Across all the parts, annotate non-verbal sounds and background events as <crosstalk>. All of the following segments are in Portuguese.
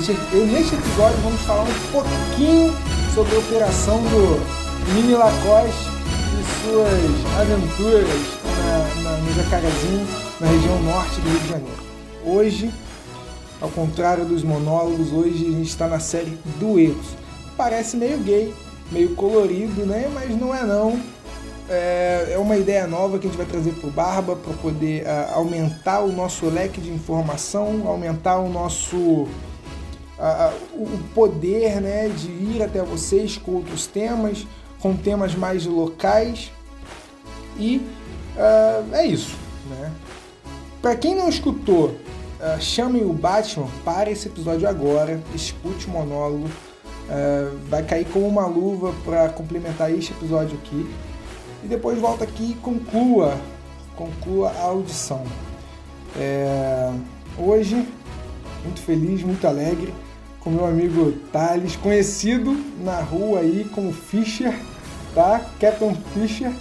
Neste, neste episódio vamos falar um pouquinho sobre a operação do Mini Lacoste e suas aventuras na, na, no Jacarezinho, na região norte do Rio de Janeiro. Hoje, ao contrário dos monólogos, hoje a gente está na série Duelos. Parece meio gay, meio colorido, né? Mas não é não. É, é uma ideia nova que a gente vai trazer para o Barba para poder uh, aumentar o nosso leque de informação, aumentar o nosso uh, o poder né, de ir até vocês com outros temas, com temas mais locais. E uh, é isso. Né? Para quem não escutou, chamem o Batman para esse episódio agora, escute o monólogo. vai cair como uma luva para complementar este episódio aqui e depois volta aqui e conclua, conclua a audição. É, hoje, muito feliz, muito alegre, com meu amigo Thales, conhecido na rua aí como Fischer, tá? Captain Fischer.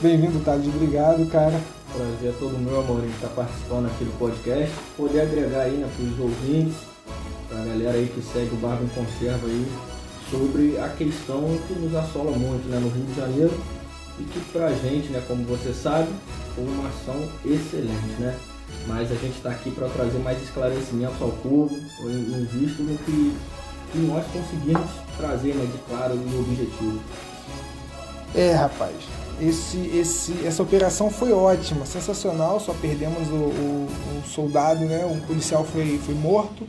Bem-vindo, Thales, obrigado, cara. Prazer é todo meu, amor, em estar participando aqui do podcast, poder agregar aí né, para os ouvintes, para a galera aí que segue o Barba em Conserva aí, sobre a questão que nos assola muito né, no Rio de Janeiro, e que pra gente, né, como você sabe, foi uma ação excelente, né? Mas a gente está aqui para trazer mais esclarecimentos ao povo, em visto no que, que nós conseguimos trazer né, de claro e objetivo. É, rapaz, esse, esse, essa operação foi ótima, sensacional, só perdemos o, o, o soldado, né? O policial foi, foi morto,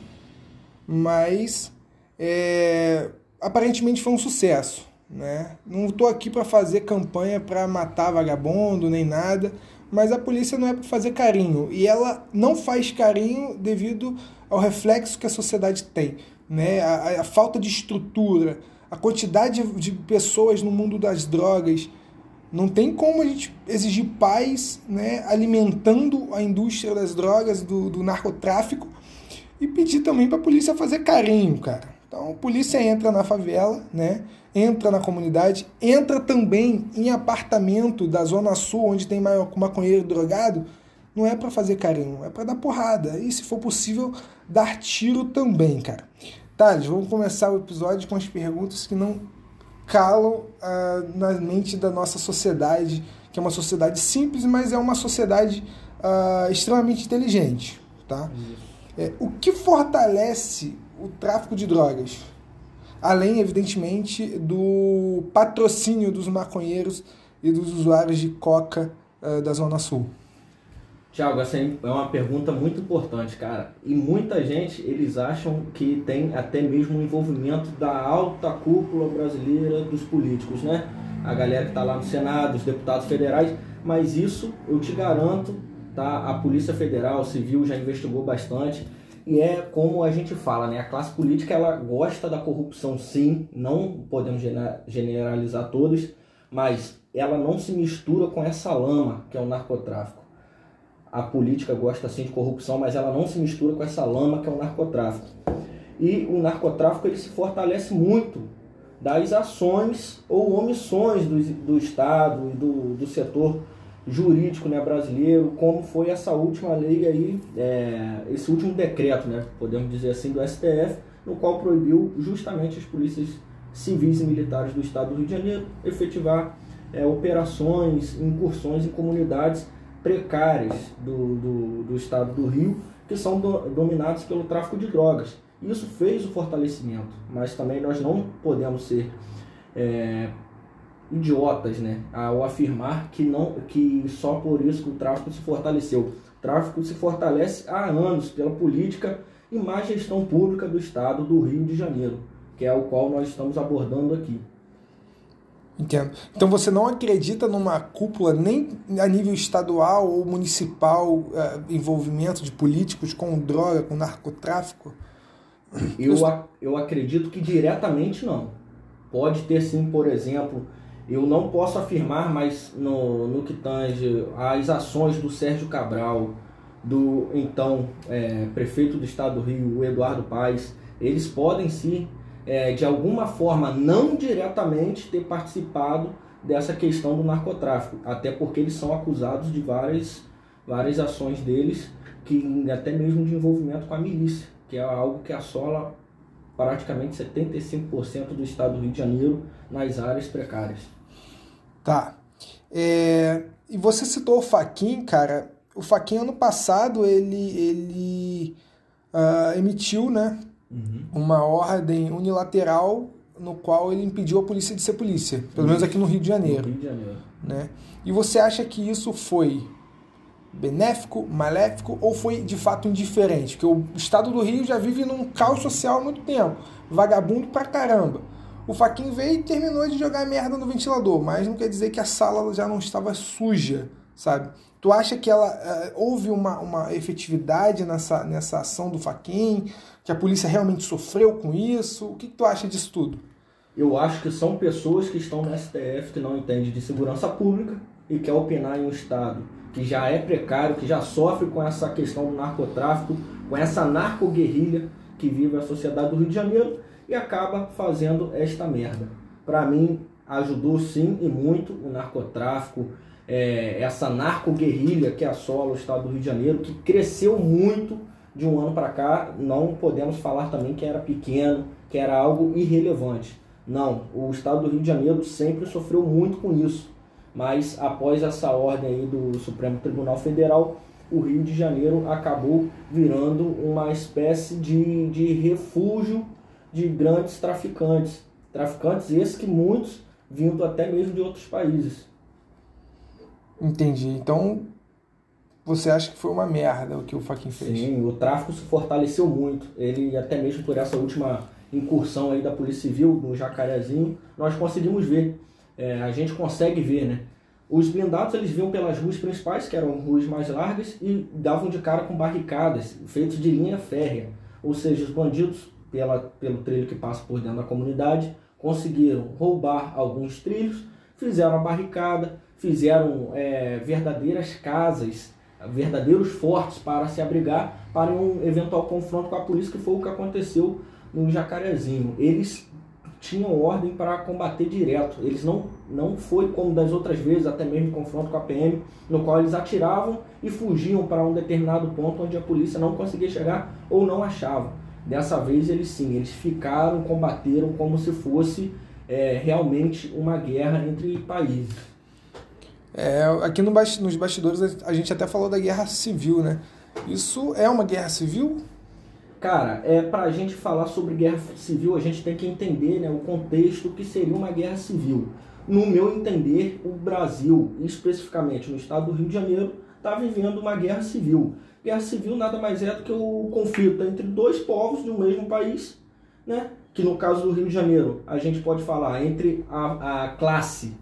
mas é, aparentemente foi um sucesso. Né? Não estou aqui para fazer campanha para matar vagabundo nem nada, mas a polícia não é para fazer carinho e ela não faz carinho devido ao reflexo que a sociedade tem, né? a, a falta de estrutura, a quantidade de pessoas no mundo das drogas. Não tem como a gente exigir paz né, alimentando a indústria das drogas, do, do narcotráfico, e pedir também para a polícia fazer carinho, cara. Então, a polícia entra na favela, né? entra na comunidade, entra também em apartamento da Zona Sul, onde tem maconheiro drogado, não é para fazer carinho, é para dar porrada. E se for possível, dar tiro também, cara. Thales, vamos começar o episódio com as perguntas que não calam ah, na mente da nossa sociedade, que é uma sociedade simples, mas é uma sociedade ah, extremamente inteligente. Tá? É, o que fortalece o tráfico de drogas? além, evidentemente, do patrocínio dos maconheiros e dos usuários de coca uh, da Zona Sul. Tiago, essa é uma pergunta muito importante, cara. E muita gente, eles acham que tem até mesmo um envolvimento da alta cúpula brasileira dos políticos, né? A galera que está lá no Senado, os deputados federais. Mas isso, eu te garanto, tá? A Polícia Federal, Civil já investigou bastante e é como a gente fala, né? A classe política ela gosta da corrupção, sim. Não podemos generalizar todos, mas ela não se mistura com essa lama que é o narcotráfico. A política gosta sim de corrupção, mas ela não se mistura com essa lama que é o narcotráfico. E o narcotráfico ele se fortalece muito das ações ou omissões do, do Estado e do, do setor jurídico né, brasileiro, como foi essa última lei aí, é, esse último decreto, né, podemos dizer assim, do STF, no qual proibiu justamente as polícias civis e militares do estado do Rio de Janeiro efetivar é, operações, incursões em comunidades precárias do, do, do estado do Rio, que são do, dominadas pelo tráfico de drogas. Isso fez o fortalecimento, mas também nós não podemos ser é, idiotas, né, ao afirmar que não que só por isso que o tráfico se fortaleceu. O tráfico se fortalece há anos pela política e má gestão pública do estado do Rio de Janeiro, que é o qual nós estamos abordando aqui. Entendo. Então você não acredita numa cúpula nem a nível estadual ou municipal uh, envolvimento de políticos com droga, com narcotráfico? Eu, eu acredito que diretamente não. Pode ter sim, por exemplo, eu não posso afirmar, mas no, no que tange as ações do Sérgio Cabral, do então é, prefeito do estado do Rio, Eduardo Paes, eles podem sim, é, de alguma forma, não diretamente, ter participado dessa questão do narcotráfico, até porque eles são acusados de várias, várias ações deles, que até mesmo de envolvimento com a milícia, que é algo que assola praticamente 75% do estado do Rio de Janeiro nas áreas precárias. Tá. É, e você citou o Faquin, cara. O Faquin ano passado ele, ele uh, emitiu né, uhum. uma ordem unilateral no qual ele impediu a polícia de ser polícia, pelo menos aqui no Rio de Janeiro. Rio de Janeiro. Né? E você acha que isso foi benéfico, maléfico ou foi de fato indiferente? Porque o estado do Rio já vive num caos social há muito tempo, vagabundo pra caramba. O Faquin veio e terminou de jogar merda no ventilador, mas não quer dizer que a sala já não estava suja, sabe? Tu acha que ela uh, houve uma, uma efetividade nessa, nessa ação do Faquin? Que a polícia realmente sofreu com isso? O que, que tu acha disso tudo? Eu acho que são pessoas que estão no STF que não entendem de segurança pública e quer opinar em um Estado que já é precário, que já sofre com essa questão do narcotráfico, com essa narcoguerrilha que vive a sociedade do Rio de Janeiro e acaba fazendo esta merda. Para mim, ajudou sim e muito o narcotráfico, é, essa narcoguerrilha que assola o estado do Rio de Janeiro, que cresceu muito de um ano para cá. Não podemos falar também que era pequeno, que era algo irrelevante. Não, o estado do Rio de Janeiro sempre sofreu muito com isso. Mas após essa ordem aí do Supremo Tribunal Federal, o Rio de Janeiro acabou virando uma espécie de, de refúgio de grandes traficantes. Traficantes esses que muitos vindo até mesmo de outros países. Entendi. Então, você acha que foi uma merda o que o Faquin fez? Sim, o tráfico se fortaleceu muito. Ele, até mesmo por essa última incursão aí da Polícia Civil no Jacarezinho, nós conseguimos ver. É, a gente consegue ver, né? Os blindados eles vinham pelas ruas principais, que eram ruas mais largas, e davam de cara com barricadas feitas de linha férrea. Ou seja, os bandidos, pela, pelo trilho que passa por dentro da comunidade, conseguiram roubar alguns trilhos, fizeram a barricada, fizeram é, verdadeiras casas, verdadeiros fortes para se abrigar para um eventual confronto com a polícia, que foi o que aconteceu no Jacarezinho. Eles tinham ordem para combater direto. Eles não, não foi como das outras vezes, até mesmo confronto com a PM, no qual eles atiravam e fugiam para um determinado ponto onde a polícia não conseguia chegar ou não achava. Dessa vez eles sim, eles ficaram, combateram como se fosse é, realmente uma guerra entre países. É, aqui no, nos bastidores a gente até falou da guerra civil, né? Isso é uma guerra civil? Cara, é para a gente falar sobre guerra civil, a gente tem que entender né, o contexto que seria uma guerra civil. No meu entender, o Brasil, especificamente no estado do Rio de Janeiro, está vivendo uma guerra civil. Guerra civil nada mais é do que o conflito entre dois povos de um mesmo país, né? que no caso do Rio de Janeiro a gente pode falar entre a, a classe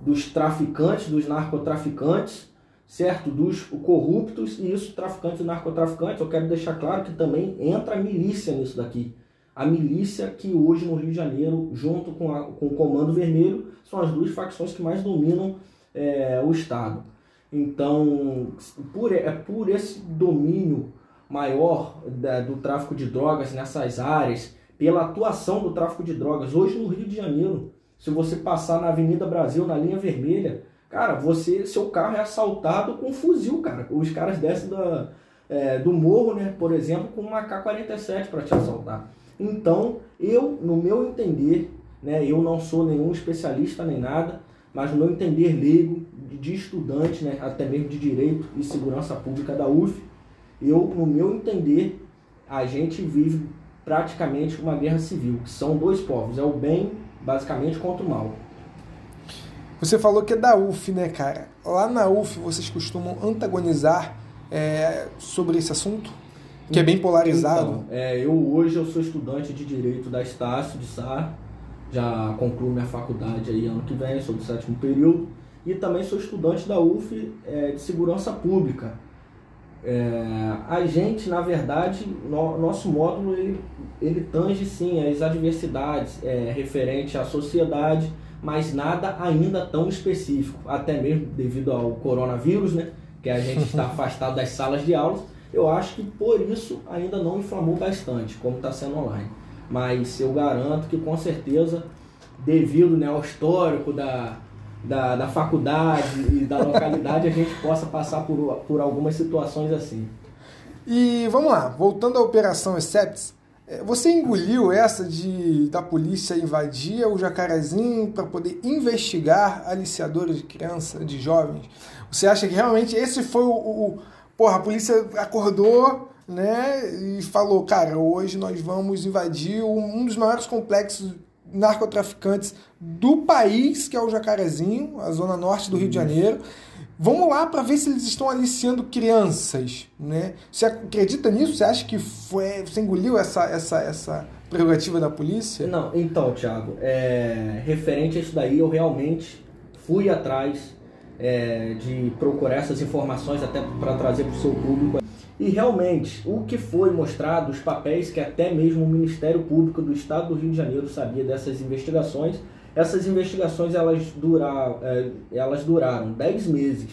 dos traficantes, dos narcotraficantes, certo? Dos corruptos e isso, traficantes e narcotraficantes. Eu quero deixar claro que também entra a milícia nisso daqui. A milícia que hoje no Rio de Janeiro, junto com, a, com o Comando Vermelho, são as duas facções que mais dominam é, o Estado. Então, por, é por esse domínio maior da, do tráfico de drogas nessas áreas, pela atuação do tráfico de drogas, hoje no Rio de Janeiro, se você passar na Avenida Brasil, na linha vermelha, Cara, você, seu carro é assaltado com um fuzil, cara. Os caras descem da, é, do morro, né, por exemplo, com uma K-47 para te assaltar. Então, eu, no meu entender, né, eu não sou nenhum especialista nem nada, mas no meu entender leigo, de estudante, né, até mesmo de Direito e Segurança Pública da UF, eu, no meu entender, a gente vive praticamente uma guerra civil, que são dois povos, é o bem basicamente contra o mal. Você falou que é da UF, né, cara? Lá na UF vocês costumam antagonizar é, sobre esse assunto? Que é bem polarizado. Então, é, eu hoje eu sou estudante de Direito da Estácio de Sá, já concluo minha faculdade aí ano que vem, sou do sétimo período, e também sou estudante da UF é, de Segurança Pública. É, a gente, na verdade, no, nosso módulo ele, ele tange sim as adversidades é, referente à sociedade, mas nada ainda tão específico, até mesmo devido ao coronavírus, né, que a gente está <laughs> afastado das salas de aulas. Eu acho que por isso ainda não inflamou bastante, como está sendo online. Mas eu garanto que com certeza, devido né, ao histórico da, da, da faculdade e da localidade a gente possa passar por, por algumas situações assim. E vamos lá, voltando à Operação Excepts, você engoliu essa de da polícia invadir o Jacarezinho para poder investigar aliciadores de criança, de jovens? Você acha que realmente esse foi o, o, porra, a polícia acordou, né, e falou, cara, hoje nós vamos invadir um dos maiores complexos narcotraficantes do país, que é o Jacarezinho, a zona norte do Rio de Janeiro. Vamos lá para ver se eles estão aliciando crianças, né? Você acredita nisso? Você acha que foi, você engoliu essa, essa, essa prerrogativa da polícia? Não, então, Thiago, é, referente a isso daí, eu realmente fui atrás é, de procurar essas informações até para trazer para o seu público. E realmente, o que foi mostrado, os papéis que até mesmo o Ministério Público do Estado do Rio de Janeiro sabia dessas investigações, essas investigações elas, durar, é, elas duraram 10 meses.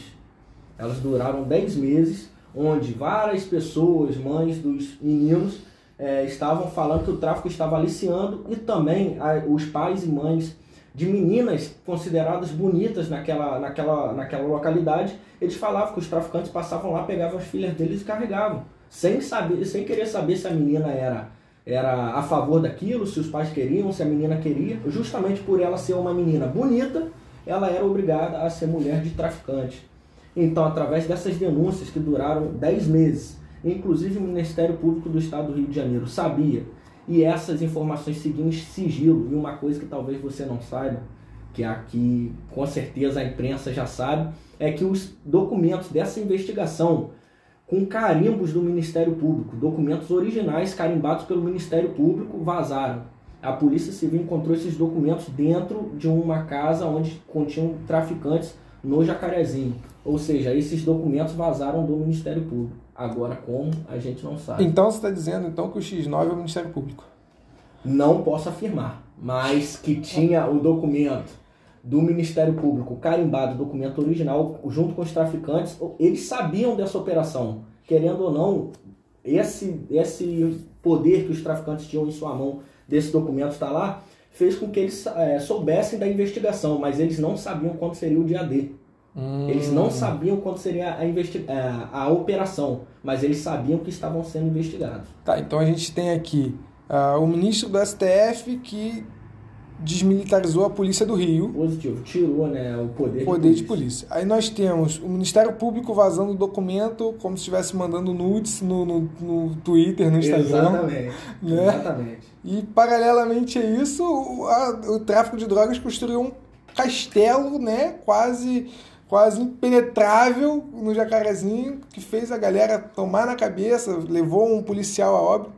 Elas duraram 10 meses, onde várias pessoas, mães dos meninos, é, estavam falando que o tráfico estava aliciando e também a, os pais e mães de meninas consideradas bonitas naquela, naquela, naquela localidade, eles falavam que os traficantes passavam lá, pegavam as filhas deles e carregavam, sem saber, sem querer saber se a menina era era a favor daquilo, se os pais queriam, se a menina queria. Justamente por ela ser uma menina bonita, ela era obrigada a ser mulher de traficante. Então, através dessas denúncias que duraram 10 meses, inclusive o Ministério Público do Estado do Rio de Janeiro sabia, e essas informações seguiam em sigilo. E uma coisa que talvez você não saiba, que aqui com certeza a imprensa já sabe, é que os documentos dessa investigação com carimbos do Ministério Público. Documentos originais carimbados pelo Ministério Público vazaram. A Polícia Civil encontrou esses documentos dentro de uma casa onde continham traficantes no Jacarezinho. Ou seja, esses documentos vazaram do Ministério Público. Agora, como, a gente não sabe. Então, você está dizendo então que o X9 é o Ministério Público? Não posso afirmar, mas que tinha o documento do Ministério Público carimbado, documento original, junto com os traficantes, eles sabiam dessa operação. Querendo ou não, esse, esse poder que os traficantes tinham em sua mão, desse documento está lá, fez com que eles é, soubessem da investigação, mas eles não sabiam quando seria o dia D. Hum. Eles não sabiam quando seria a, investi a, é, a operação, mas eles sabiam que estavam sendo investigados. Tá, então a gente tem aqui uh, o ministro do STF que desmilitarizou a polícia do Rio. Positivo, tirou né, o poder, poder de, polícia. de polícia. Aí nós temos o Ministério Público vazando o documento como se estivesse mandando nudes no, no, no Twitter, no Instagram. Exatamente. Né? Exatamente. E paralelamente a isso, o, a, o tráfico de drogas construiu um castelo, né, quase quase impenetrável no Jacarezinho, que fez a galera tomar na cabeça, levou um policial a óbito.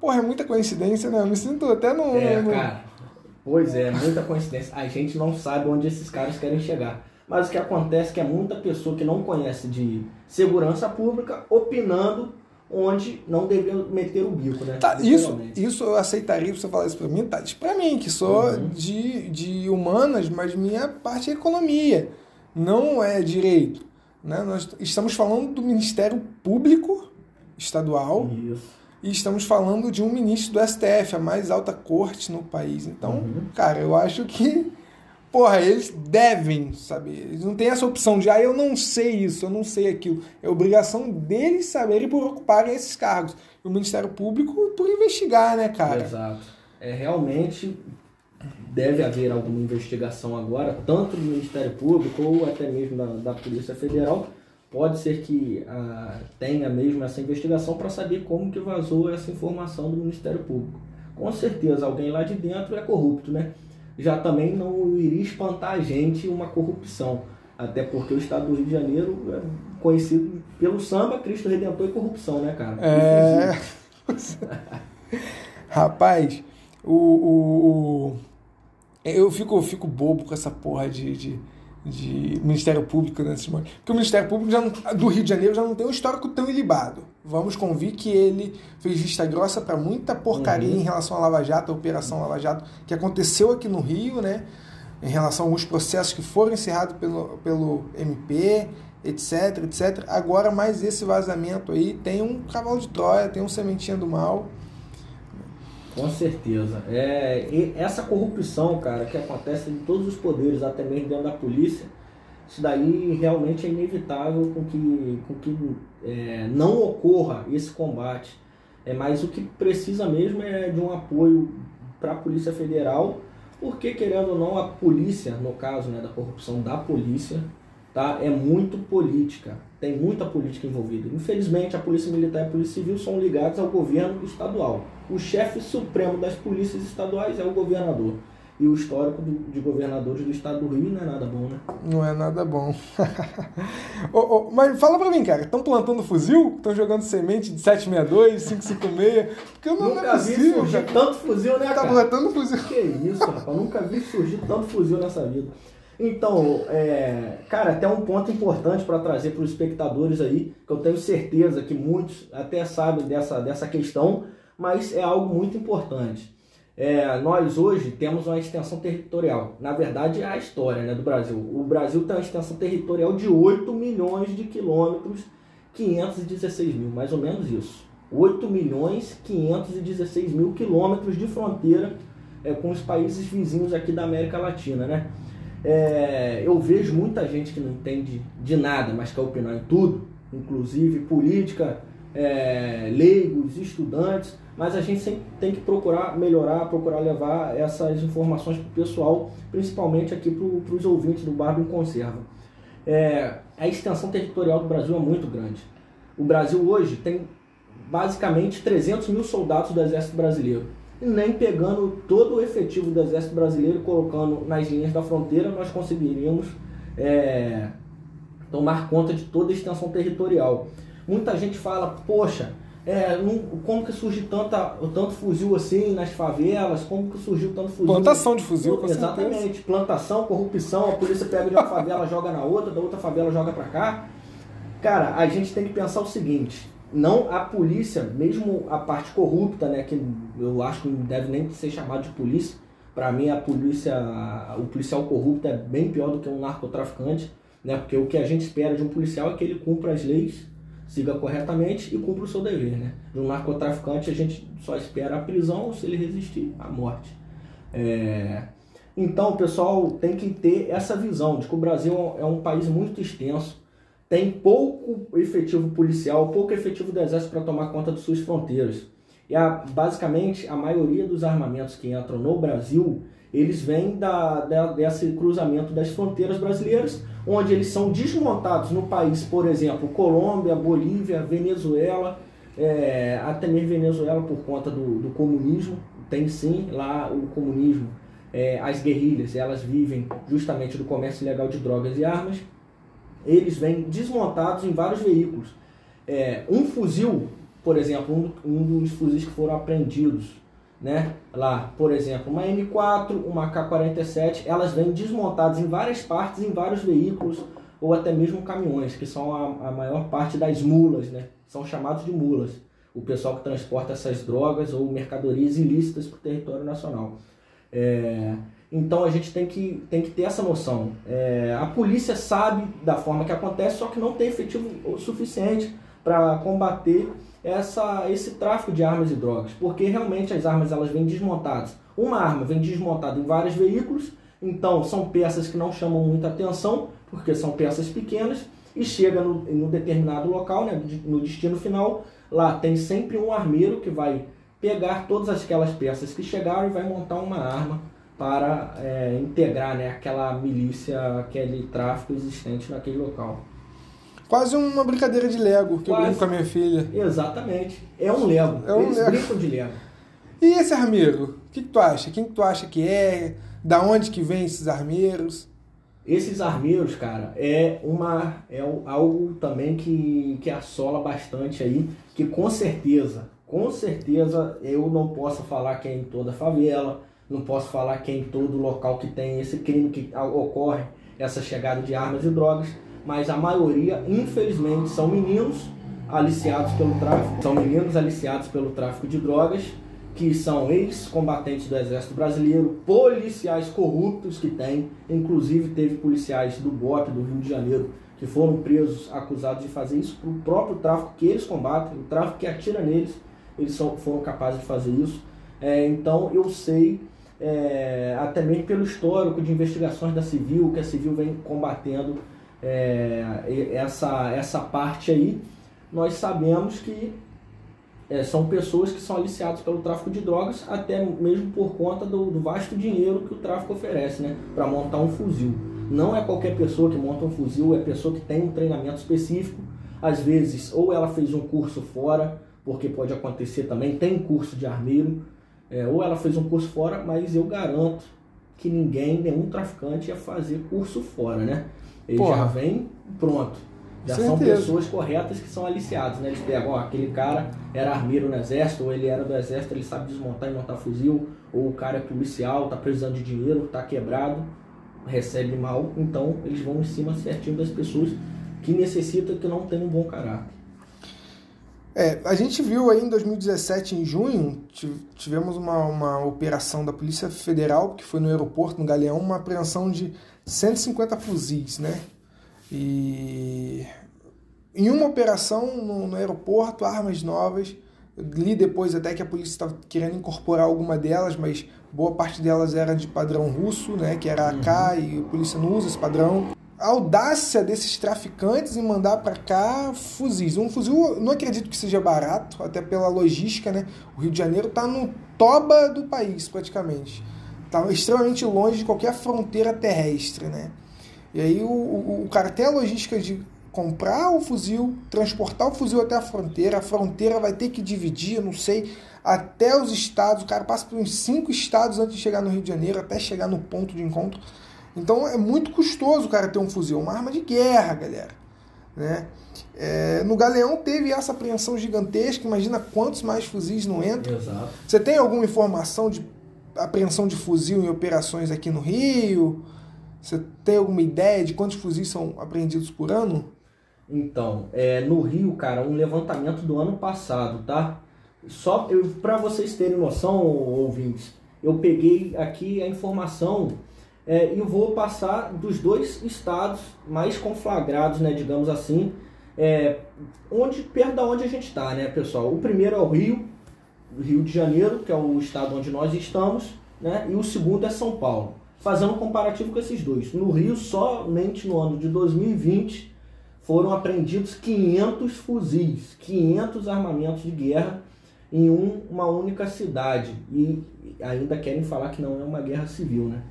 Porra, é muita coincidência, né? Eu me sinto até no. É, no... cara Pois é, muita coincidência. A gente não sabe onde esses caras querem chegar. Mas o que acontece é que é muita pessoa que não conhece de segurança pública opinando onde não devia meter o bico, né? Tá, isso, isso eu aceitaria você falar isso para mim, tá? Isso para mim, que sou uhum. de, de humanas, mas minha parte é economia, não é direito. Né? Nós estamos falando do Ministério Público Estadual. Isso e estamos falando de um ministro do STF, a mais alta corte no país. Então, uhum. cara, eu acho que, porra, eles devem saber. Eles não têm essa opção de, ah, eu não sei isso, eu não sei aquilo. É obrigação deles saberem por ocuparem esses cargos. E o Ministério Público por investigar, né, cara? Exato. É realmente deve haver alguma investigação agora, tanto do Ministério Público ou até mesmo da, da Polícia Federal pode ser que ah, tenha mesmo essa investigação para saber como que vazou essa informação do Ministério Público. Com certeza alguém lá de dentro é corrupto, né? Já também não iria espantar a gente uma corrupção, até porque o estado do Rio de Janeiro é conhecido pelo samba, Cristo Redentor e corrupção, né, cara? É... <laughs> Rapaz, o, o, o, eu fico, fico bobo com essa porra de, de de Ministério Público nesses momentos. Porque o Ministério Público já não, do Rio de Janeiro já não tem um histórico tão ilibado. Vamos convir que ele fez vista grossa para muita porcaria uhum. em relação à Lava Jato, a Operação Lava Jato, que aconteceu aqui no Rio, né? Em relação a alguns processos que foram encerrados pelo, pelo MP, etc, etc. Agora, mais esse vazamento aí tem um cavalo de Troia, tem um sementinha do mal. Com certeza. É, essa corrupção, cara, que acontece em todos os poderes, até mesmo dentro da polícia, isso daí realmente é inevitável com que, com que é, não ocorra esse combate. É, mas o que precisa mesmo é de um apoio para a Polícia Federal, porque querendo ou não, a polícia, no caso né, da corrupção da polícia, tá, é muito política, tem muita política envolvida. Infelizmente, a Polícia Militar e a Polícia Civil são ligados ao governo estadual. O chefe supremo das polícias estaduais é o governador. E o histórico de governadores do estado do Rio não é nada bom, né? Não é nada bom. <laughs> oh, oh, mas fala pra mim, cara, estão plantando fuzil? Estão jogando semente de 762, 556? Porque eu não, Nunca não é possível, vi surgir cara. tanto fuzil, né, tá cara? Tá plantando fuzil. Que isso, rapaz. Nunca vi surgir tanto fuzil nessa vida. Então, é, cara, até um ponto importante para trazer para os espectadores aí, que eu tenho certeza que muitos até sabem dessa, dessa questão, mas é algo muito importante. É, nós hoje temos uma extensão territorial. Na verdade, é a história né, do Brasil. O Brasil tem uma extensão territorial de 8 milhões de quilômetros, 516 mil, mais ou menos isso. 8 milhões 516 mil quilômetros de fronteira é, com os países vizinhos aqui da América Latina, né? É, eu vejo muita gente que não entende de nada, mas quer opinar em tudo, inclusive política, é, leigos, estudantes, mas a gente sempre tem que procurar melhorar, procurar levar essas informações para o pessoal, principalmente aqui para os ouvintes do Barba em Conserva. É, a extensão territorial do Brasil é muito grande. O Brasil hoje tem basicamente 300 mil soldados do Exército Brasileiro. E nem pegando todo o efetivo do Exército Brasileiro, colocando nas linhas da fronteira, nós conseguiríamos é, tomar conta de toda a extensão territorial. Muita gente fala, poxa, é, não, como que surge tanta, tanto fuzil assim nas favelas? Como que surgiu tanto fuzil? Plantação de fuzil, com Exatamente. Certeza. Plantação, corrupção, a polícia pega de uma favela, joga na outra, da outra favela joga pra cá. Cara, a gente tem que pensar o seguinte, não a polícia, mesmo a parte corrupta, né, que eu acho que não deve nem ser chamado de polícia. Para mim a polícia, o policial corrupto é bem pior do que um narcotraficante, né? Porque o que a gente espera de um policial é que ele cumpra as leis siga corretamente e cumpra o seu dever. Né? De um narcotraficante a gente só espera a prisão se ele resistir, a morte. É... Então o pessoal tem que ter essa visão de que o Brasil é um país muito extenso, tem pouco efetivo policial, pouco efetivo do exército para tomar conta de suas fronteiras. E a, basicamente a maioria dos armamentos que entram no Brasil eles vêm da, da, desse cruzamento das fronteiras brasileiras, onde eles são desmontados no país, por exemplo, Colômbia, Bolívia, Venezuela, é, até mesmo Venezuela por conta do, do comunismo, tem sim lá o comunismo, é, as guerrilhas, elas vivem justamente do comércio ilegal de drogas e armas, eles vêm desmontados em vários veículos. É, um fuzil, por exemplo, um, um dos fuzis que foram apreendidos né? Lá, por exemplo, uma M4, uma K47, elas vêm desmontadas em várias partes, em vários veículos ou até mesmo caminhões, que são a, a maior parte das mulas, né? São chamados de mulas. O pessoal que transporta essas drogas ou mercadorias ilícitas para o território nacional. É, então a gente tem que, tem que ter essa noção. É, a polícia sabe da forma que acontece, só que não tem efetivo suficiente para combater essa, esse tráfico de armas e drogas, porque realmente as armas elas vêm desmontadas. Uma arma vem desmontada em vários veículos, então são peças que não chamam muita atenção, porque são peças pequenas, e chega no, no determinado local, né, no destino final, lá tem sempre um armeiro que vai pegar todas aquelas peças que chegaram e vai montar uma arma para é, integrar né, aquela milícia, aquele tráfico existente naquele local. Quase uma brincadeira de Lego que Quase. eu brinco com a minha filha. Exatamente. É um Lego. É um Eles Lego. brincam de Lego. E esse armeiro? O que, que, tu acha? Quem que tu acha que é? Da onde que vem esses armeiros? Esses armeiros, cara, é uma é algo também que, que assola bastante aí, que com certeza, com certeza eu não posso falar que é em toda favela, não posso falar que é em todo local que tem esse crime que ocorre, essa chegada de armas e drogas, mas a maioria, infelizmente, são meninos aliciados pelo tráfico, são meninos aliciados pelo tráfico de drogas, que são ex-combatentes do Exército Brasileiro, policiais corruptos que tem, inclusive teve policiais do BOP do Rio de Janeiro que foram presos acusados de fazer isso para o próprio tráfico que eles combatem, o tráfico que atira neles, eles são, foram capazes de fazer isso. É, então eu sei, é, até mesmo pelo histórico de investigações da Civil, que a Civil vem combatendo é, essa, essa parte aí, nós sabemos que é, são pessoas que são aliciadas pelo tráfico de drogas, até mesmo por conta do, do vasto dinheiro que o tráfico oferece, né, para montar um fuzil. Não é qualquer pessoa que monta um fuzil, é pessoa que tem um treinamento específico. Às vezes, ou ela fez um curso fora, porque pode acontecer também, tem curso de armeiro, é, ou ela fez um curso fora, mas eu garanto que ninguém, nenhum traficante ia fazer curso fora, né? Ele Porra. já vem pronto. Já Certeza. são pessoas corretas que são aliciados, né? Eles pegam, ó, aquele cara era armeiro no exército, ou ele era do exército, ele sabe desmontar e montar fuzil, ou o cara é policial, tá precisando de dinheiro, tá quebrado, recebe mal, então eles vão em cima certinho das pessoas que necessitam que não tem um bom caráter. É, a gente viu aí em 2017, em junho, tivemos uma, uma operação da Polícia Federal, que foi no aeroporto, no Galeão, uma apreensão de 150 fuzis, né? E em uma operação no, no aeroporto, armas novas. Eu li depois até que a polícia estava querendo incorporar alguma delas, mas boa parte delas era de padrão russo, né? Que era AK uhum. e a polícia não usa esse padrão. A audácia desses traficantes em mandar para cá fuzis. Um fuzil, não acredito que seja barato, até pela logística, né? O Rio de Janeiro está no toba do país, praticamente. Está extremamente longe de qualquer fronteira terrestre, né? E aí o, o, o cara tem a logística de comprar o fuzil, transportar o fuzil até a fronteira, a fronteira vai ter que dividir, não sei, até os estados, o cara passa por uns cinco estados antes de chegar no Rio de Janeiro, até chegar no ponto de encontro. Então é muito custoso o cara ter um fuzil, uma arma de guerra, galera. Né? É, no Galeão teve essa apreensão gigantesca, imagina quantos mais fuzis não entram. Exato. Você tem alguma informação de apreensão de fuzil em operações aqui no Rio? Você tem alguma ideia de quantos fuzis são apreendidos por ano? Então, é, no Rio, cara, um levantamento do ano passado, tá? Só para vocês terem noção, ouvintes, eu peguei aqui a informação é, e vou passar dos dois estados mais conflagrados, né, digamos assim, é, onde perto da onde a gente está, né, pessoal? O primeiro é o Rio, Rio de Janeiro, que é o estado onde nós estamos, né? E o segundo é São Paulo fazendo um comparativo com esses dois. No Rio, somente no ano de 2020, foram apreendidos 500 fuzis, 500 armamentos de guerra em um, uma única cidade. E ainda querem falar que não é uma guerra civil, né?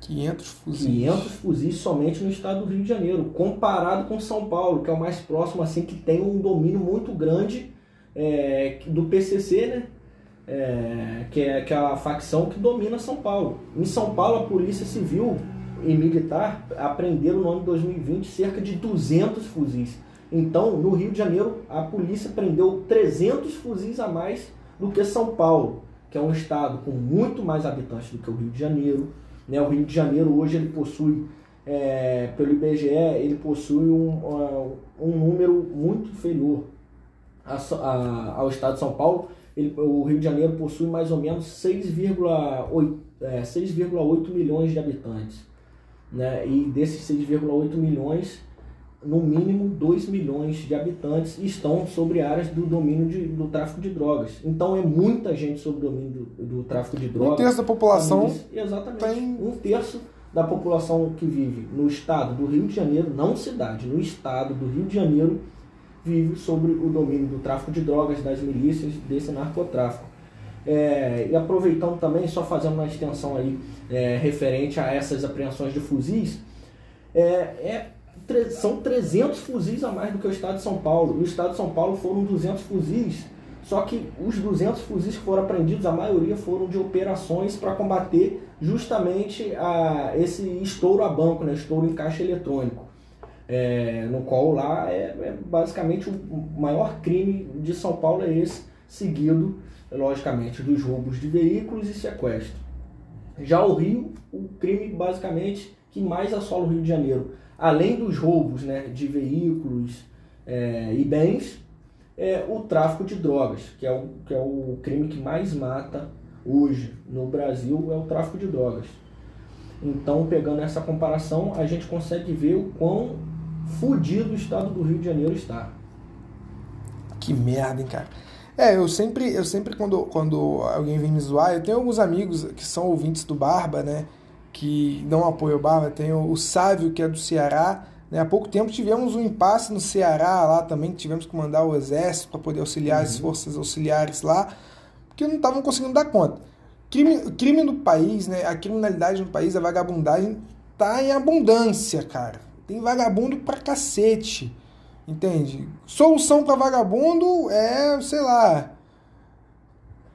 500 fuzis. 500 fuzis somente no estado do Rio de Janeiro, comparado com São Paulo, que é o mais próximo, assim, que tem um domínio muito grande é, do PCC, né? é, que, é, que é a facção que domina São Paulo. Em São Paulo, a Polícia Civil e Militar apreenderam no ano de 2020 cerca de 200 fuzis. Então, no Rio de Janeiro, a polícia prendeu 300 fuzis a mais do que São Paulo, que é um estado com muito mais habitantes do que o Rio de Janeiro. Né? O Rio de Janeiro hoje ele possui, é, pelo IBGE, ele possui um, um número muito inferior a, a, ao estado de São Paulo ele, o Rio de Janeiro possui mais ou menos 6,8 é, milhões de habitantes. Né? E desses 6,8 milhões, no mínimo 2 milhões de habitantes estão sobre áreas do domínio de, do tráfico de drogas. Então é muita gente sob o domínio do, do tráfico de drogas. Um terço da população. Exatamente. Tem... Um terço da população que vive no estado do Rio de Janeiro, não cidade, no estado do Rio de Janeiro, vive sobre o domínio do tráfico de drogas, das milícias, desse narcotráfico. É, e aproveitando também, só fazendo uma extensão aí é, referente a essas apreensões de fuzis, é, é são 300 fuzis a mais do que o estado de São Paulo. E o estado de São Paulo foram 200 fuzis. Só que os 200 fuzis que foram apreendidos, a maioria foram de operações para combater justamente a, esse estouro a banco, né, estouro em caixa eletrônico é, no qual lá é, é, basicamente o maior crime de São Paulo é esse, seguido, logicamente, dos roubos de veículos e sequestro. Já o Rio, o crime basicamente que mais assola o Rio de Janeiro, além dos roubos né, de veículos é, e bens, é o tráfico de drogas, que é o, que é o crime que mais mata hoje no Brasil, é o tráfico de drogas. Então, pegando essa comparação, a gente consegue ver o quão fudido o estado do Rio de Janeiro está. Que merda, hein, cara. É, eu sempre, eu sempre quando, quando alguém vem me zoar, eu tenho alguns amigos que são ouvintes do Barba, né? Que dão apoio ao Barba. Tem o, o Sávio, que é do Ceará. Né? Há pouco tempo tivemos um impasse no Ceará lá também, que tivemos que mandar o exército para poder auxiliar uhum. as forças auxiliares lá, porque não estavam conseguindo dar conta. Crime, crime no país, né? A criminalidade no país, a vagabundagem tá em abundância, cara. Tem vagabundo pra cacete. Entende? Solução para vagabundo é, sei lá.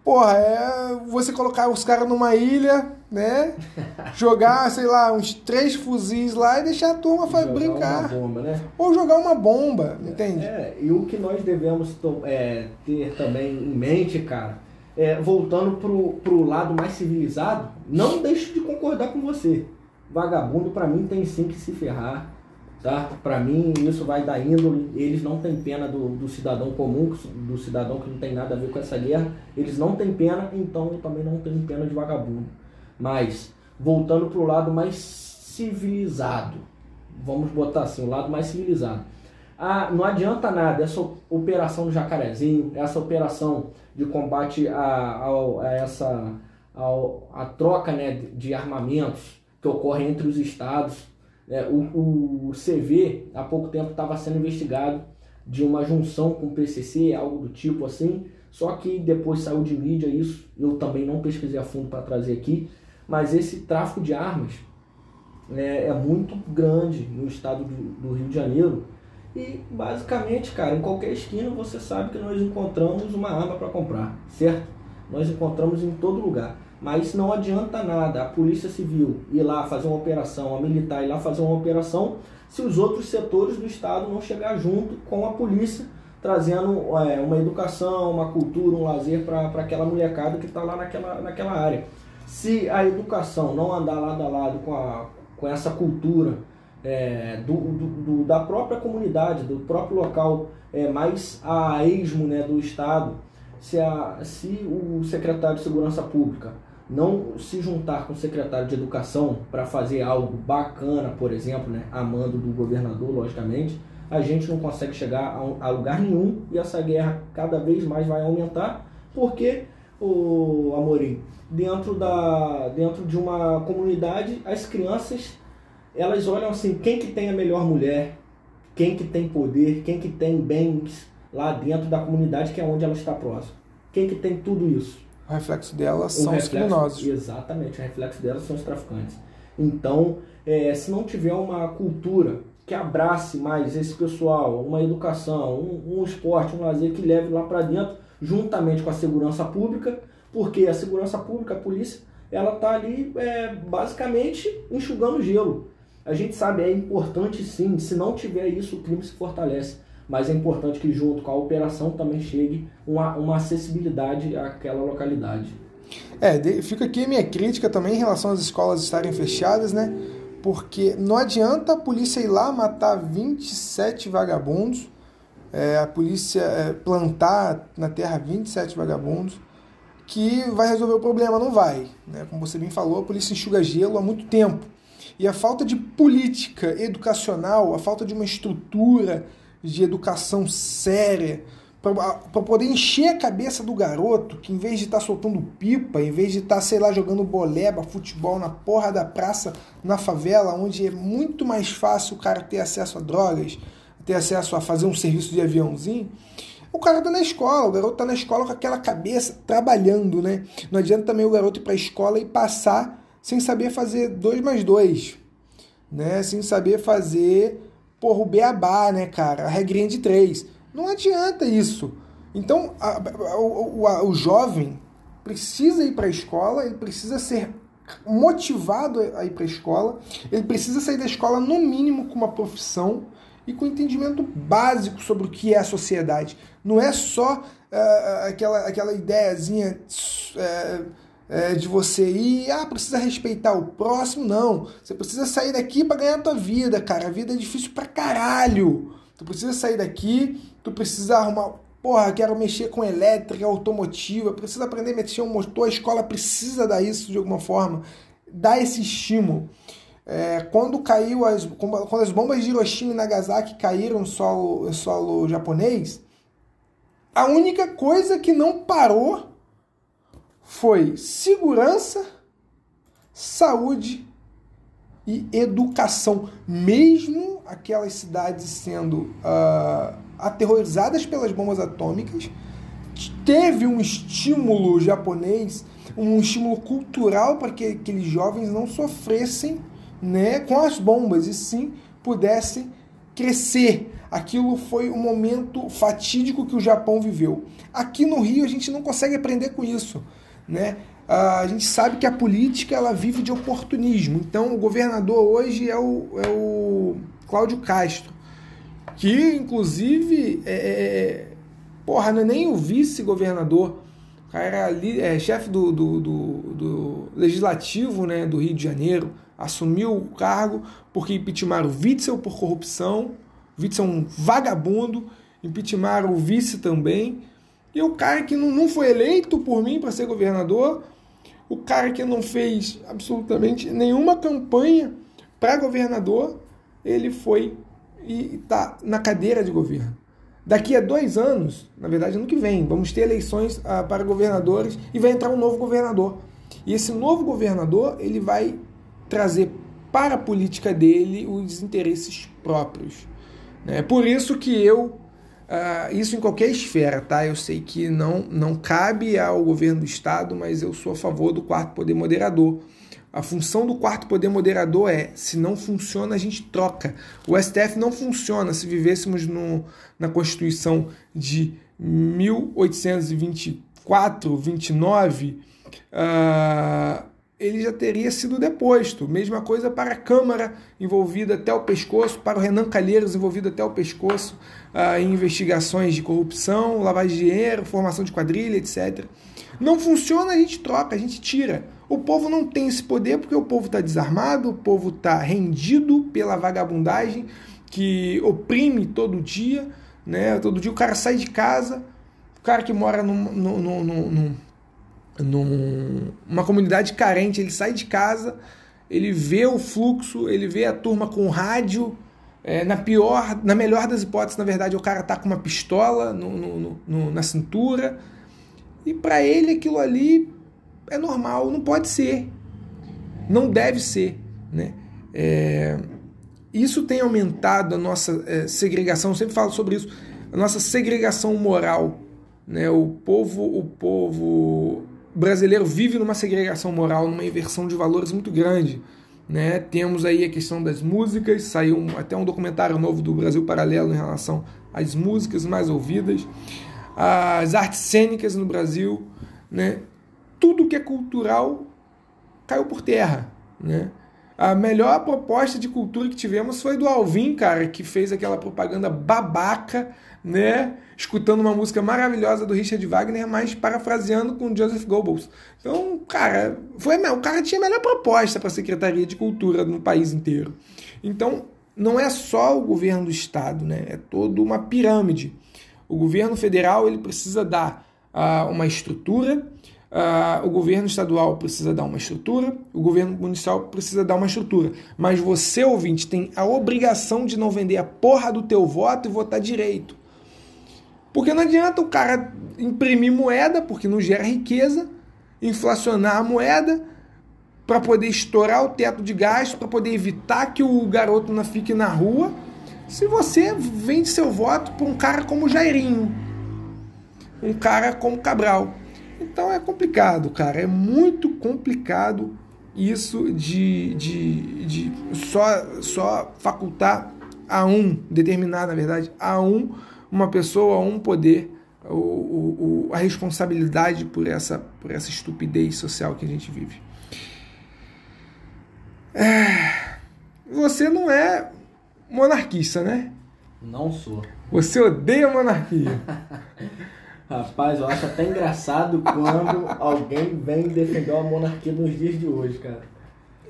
Porra, é você colocar os caras numa ilha, né? <laughs> Jogar, sei lá, uns três fuzis lá e deixar a turma jogar brincar. Uma bomba, né? Ou jogar uma bomba, entende? É, e o que nós devemos é, ter também em mente, cara, é, voltando pro, pro lado mais civilizado, não deixe de concordar com você. Vagabundo, para mim, tem sim que se ferrar tá? Para mim isso vai dar índole. Eles não têm pena do, do, cidadão comum, do cidadão que não tem nada a ver com essa guerra. Eles não têm pena, então eu também não tenho pena de vagabundo. Mas voltando para o lado mais civilizado, vamos botar assim, o lado mais civilizado. Ah, não adianta nada essa operação do Jacarezinho, essa operação de combate a, a, a essa a, a troca né, de armamentos que ocorre entre os estados é, o, o CV, há pouco tempo, estava sendo investigado de uma junção com o PCC, algo do tipo assim, só que depois saiu de mídia isso, eu também não pesquisei a fundo para trazer aqui, mas esse tráfico de armas é, é muito grande no estado do, do, Rio de Janeiro e basicamente, cara, em qualquer esquina você sabe que nós encontramos uma arma para comprar, certo? Nós encontramos em todo lugar. Mas não adianta nada a Polícia Civil ir lá fazer uma operação, a militar ir lá fazer uma operação, se os outros setores do Estado não chegar junto com a polícia, trazendo é, uma educação, uma cultura, um lazer para aquela molecada que está lá naquela, naquela área. Se a educação não andar lado a lado com, a, com essa cultura é, do, do, do, da própria comunidade, do próprio local é, mais a esmo né, do Estado, se, a, se o secretário de Segurança Pública não se juntar com o secretário de Educação para fazer algo bacana, por exemplo, né, a mando do governador, logicamente, a gente não consegue chegar a, a lugar nenhum e essa guerra cada vez mais vai aumentar, porque, o Amorim, dentro, da, dentro de uma comunidade, as crianças elas olham assim, quem que tem a melhor mulher, quem que tem poder, quem que tem bens lá dentro da comunidade que é onde ela está próxima. Quem que tem tudo isso? O reflexo dela são reflexo, os criminosos. Exatamente, o reflexo dela são os traficantes. Então, é, se não tiver uma cultura que abrace mais esse pessoal, uma educação, um, um esporte, um lazer que leve lá para dentro, juntamente com a segurança pública, porque a segurança pública, a polícia, ela está ali é, basicamente enxugando gelo. A gente sabe, é importante sim, se não tiver isso, o crime se fortalece mas é importante que junto com a operação também chegue uma, uma acessibilidade àquela localidade. É, fica aqui a minha crítica também em relação às escolas estarem fechadas, né? Porque não adianta a polícia ir lá matar 27 vagabundos, é, a polícia é, plantar na terra 27 vagabundos, que vai resolver o problema, não vai. Né? Como você bem falou, a polícia enxuga gelo há muito tempo. E a falta de política educacional, a falta de uma estrutura de educação séria, para poder encher a cabeça do garoto que, em vez de estar tá soltando pipa, em vez de estar, tá, sei lá, jogando boleba, futebol na porra da praça, na favela, onde é muito mais fácil o cara ter acesso a drogas, ter acesso a fazer um serviço de aviãozinho. O cara tá na escola, o garoto tá na escola com aquela cabeça trabalhando, né? Não adianta também o garoto ir para a escola e passar sem saber fazer dois mais dois, né? Sem saber fazer porra, o beabá, né, cara? A regrinha de três. Não adianta isso. Então, a, a, o, a, o jovem precisa ir para a escola, ele precisa ser motivado a ir para a escola, ele precisa sair da escola, no mínimo, com uma profissão e com entendimento básico sobre o que é a sociedade. Não é só uh, aquela, aquela ideiazinha. Uh, é, de você ir, ah, precisa respeitar o próximo, não. Você precisa sair daqui para ganhar a tua vida, cara. A vida é difícil pra caralho. Tu precisa sair daqui, tu precisa arrumar. Porra, quero mexer com elétrica, automotiva, precisa aprender a mexer um motor, a escola precisa dar isso de alguma forma. Dá esse estímulo. É, quando caiu as, quando as bombas de Hiroshima e Nagasaki caíram no solo, solo japonês, A única coisa que não parou foi segurança, saúde e educação. Mesmo aquelas cidades sendo uh, aterrorizadas pelas bombas atômicas, teve um estímulo japonês, um estímulo cultural para que aqueles jovens não sofressem né, com as bombas e sim pudessem crescer. Aquilo foi um momento fatídico que o Japão viveu. Aqui no Rio a gente não consegue aprender com isso, né? A gente sabe que a política ela vive de oportunismo. Então o governador hoje é o, é o Cláudio Castro, que inclusive é, é, é porra, não é nem o vice-governador, o cara ali, é, chefe do, do, do, do legislativo né, do Rio de Janeiro assumiu o cargo porque impeachmentaram o Witzel por corrupção. O Witzel é um vagabundo, impeachmentaram o vice também. E o cara que não, foi eleito por mim para ser governador, o cara que não fez absolutamente nenhuma campanha para governador, ele foi e está na cadeira de governo. Daqui a dois anos, na verdade, ano que vem, vamos ter eleições ah, para governadores e vai entrar um novo governador. E esse novo governador ele vai trazer para a política dele os interesses próprios. É por isso que eu, uh, isso em qualquer esfera, tá? Eu sei que não, não cabe ao governo do Estado, mas eu sou a favor do quarto poder moderador. A função do quarto poder moderador é, se não funciona, a gente troca. O STF não funciona se vivêssemos no, na Constituição de 1824, 29, uh, ele já teria sido deposto. Mesma coisa para a Câmara envolvida até o pescoço, para o Renan Calheiros envolvido até o pescoço uh, em investigações de corrupção, lavagem de dinheiro, formação de quadrilha, etc. Não funciona, a gente troca, a gente tira. O povo não tem esse poder porque o povo está desarmado, o povo está rendido pela vagabundagem que oprime todo dia. Né? Todo dia o cara sai de casa, o cara que mora num, num, num, num numa comunidade carente, ele sai de casa, ele vê o fluxo, ele vê a turma com rádio. É, na pior, na melhor das hipóteses, na verdade, o cara tá com uma pistola no, no, no, na cintura. E para ele aquilo ali é normal, não pode ser. Não deve ser. Né? É, isso tem aumentado a nossa é, segregação, eu sempre falo sobre isso, a nossa segregação moral. Né? O povo, o povo brasileiro vive numa segregação moral, numa inversão de valores muito grande. Né? Temos aí a questão das músicas, saiu até um documentário novo do Brasil Paralelo em relação às músicas mais ouvidas, as artes cênicas no Brasil, né? tudo que é cultural caiu por terra. Né? A melhor proposta de cultura que tivemos foi do Alvin, cara, que fez aquela propaganda babaca, né? Escutando uma música maravilhosa do Richard Wagner, mas parafraseando com Joseph Goebbels. Então, cara, foi o cara tinha a melhor proposta para a Secretaria de Cultura no país inteiro. Então, não é só o governo do estado, né? É toda uma pirâmide. O governo federal ele precisa dar uh, uma estrutura, Uh, o governo estadual precisa dar uma estrutura, o governo municipal precisa dar uma estrutura. Mas você, ouvinte, tem a obrigação de não vender a porra do teu voto e votar direito. Porque não adianta o cara imprimir moeda, porque não gera riqueza, inflacionar a moeda para poder estourar o teto de gasto, para poder evitar que o garoto não fique na rua, se você vende seu voto para um cara como Jairinho, um cara como Cabral. Então é complicado, cara. É muito complicado isso de, de, de só, só facultar a um, determinar, na verdade, a um, uma pessoa, a um poder, o, o, a responsabilidade por essa, por essa estupidez social que a gente vive. É, você não é monarquista, né? Não sou. Você odeia a monarquia. <laughs> Rapaz, eu acho até engraçado quando alguém vem defender a monarquia nos dias de hoje, cara.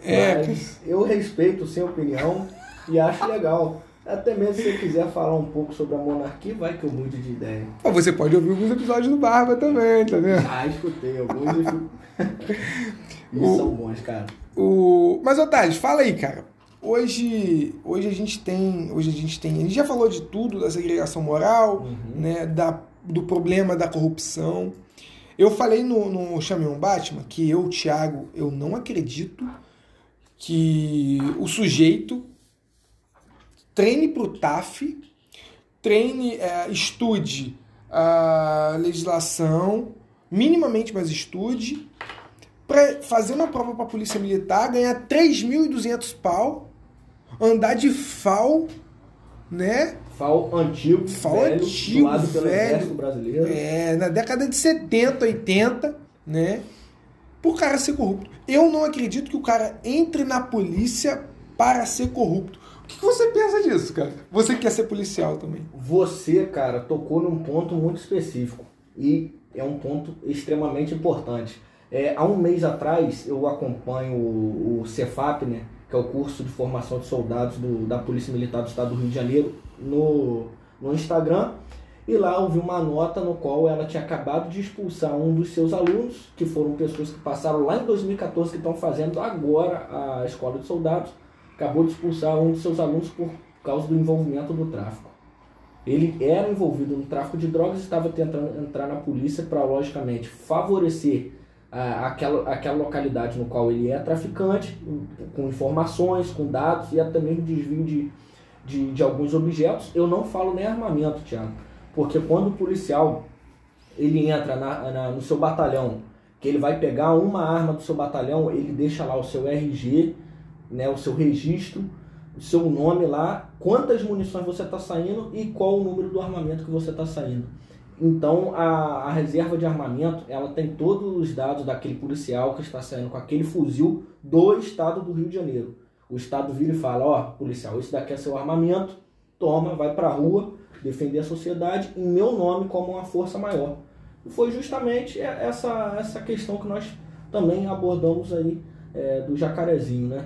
É. Mas eu respeito sua opinião e acho legal. Até mesmo se você quiser falar um pouco sobre a monarquia, vai que eu mude de ideia. Você pode ouvir alguns episódios do Barba também, tá vendo? Ah, escutei alguns e, <laughs> e são bons, cara. O... Mas, Otávio, fala aí, cara. hoje, hoje a gente tem, hoje a gente tem, a gente já falou de tudo da segregação moral, Uhum. né, da, do problema da corrupção. Eu falei no, no Chamei um Batman que eu, Thiago, eu não acredito que o sujeito treine para o TAF, treine, é, estude a legislação, minimamente, mas estude, para fazer uma prova para a Polícia Militar, ganhar 3.200 pau, andar de FAL, né? FAO antigo, FAO velho, antigo, pelo velho. Brasileiro. É, na década de 70, 80, né? Por cara ser corrupto. Eu não acredito que o cara entre na polícia para ser corrupto. Que você pensa disso, cara? Você que quer ser policial também. Você, cara, tocou num ponto muito específico e é um ponto extremamente importante. É, há um mês atrás eu acompanho o, o Cefap, né, que é o curso de formação de soldados do- da Polícia Militar do Estado do Rio de Janeiro, no, no Instagram. E lá eu vi uma nota no qual ela tinha acabado de expulsar um dos seus alunos, que foram pessoas que passaram lá em 2014, que estão fazendo agora a escola de soldados. Acabou de expulsar um dos seus alunos por causa do envolvimento do tráfico. Ele era envolvido no tráfico de drogas e estava tentando entrar na polícia para, logicamente, favorecer ah, aquela, aquela localidade no qual ele é traficante, com informações, com dados e até mesmo desvio de, de, de alguns objetos. Eu não falo nem armamento, Tiago, porque quando o policial ele entra na, na- no seu batalhão, que ele vai pegar uma arma do seu batalhão, ele deixa lá o seu RG, né, o seu registro, o seu nome lá, quantas munições você está saindo e qual o número do armamento que você está saindo. Então a, a reserva de armamento ela tem todos os dados daquele policial que está saindo com aquele fuzil do estado do Rio de Janeiro. O estado vira e fala, ó, policial, esse daqui é seu armamento, toma, vai pra rua, defender a sociedade em meu nome como uma força maior. E foi justamente essa, essa questão que nós também abordamos aí é, do jacarezinho, né?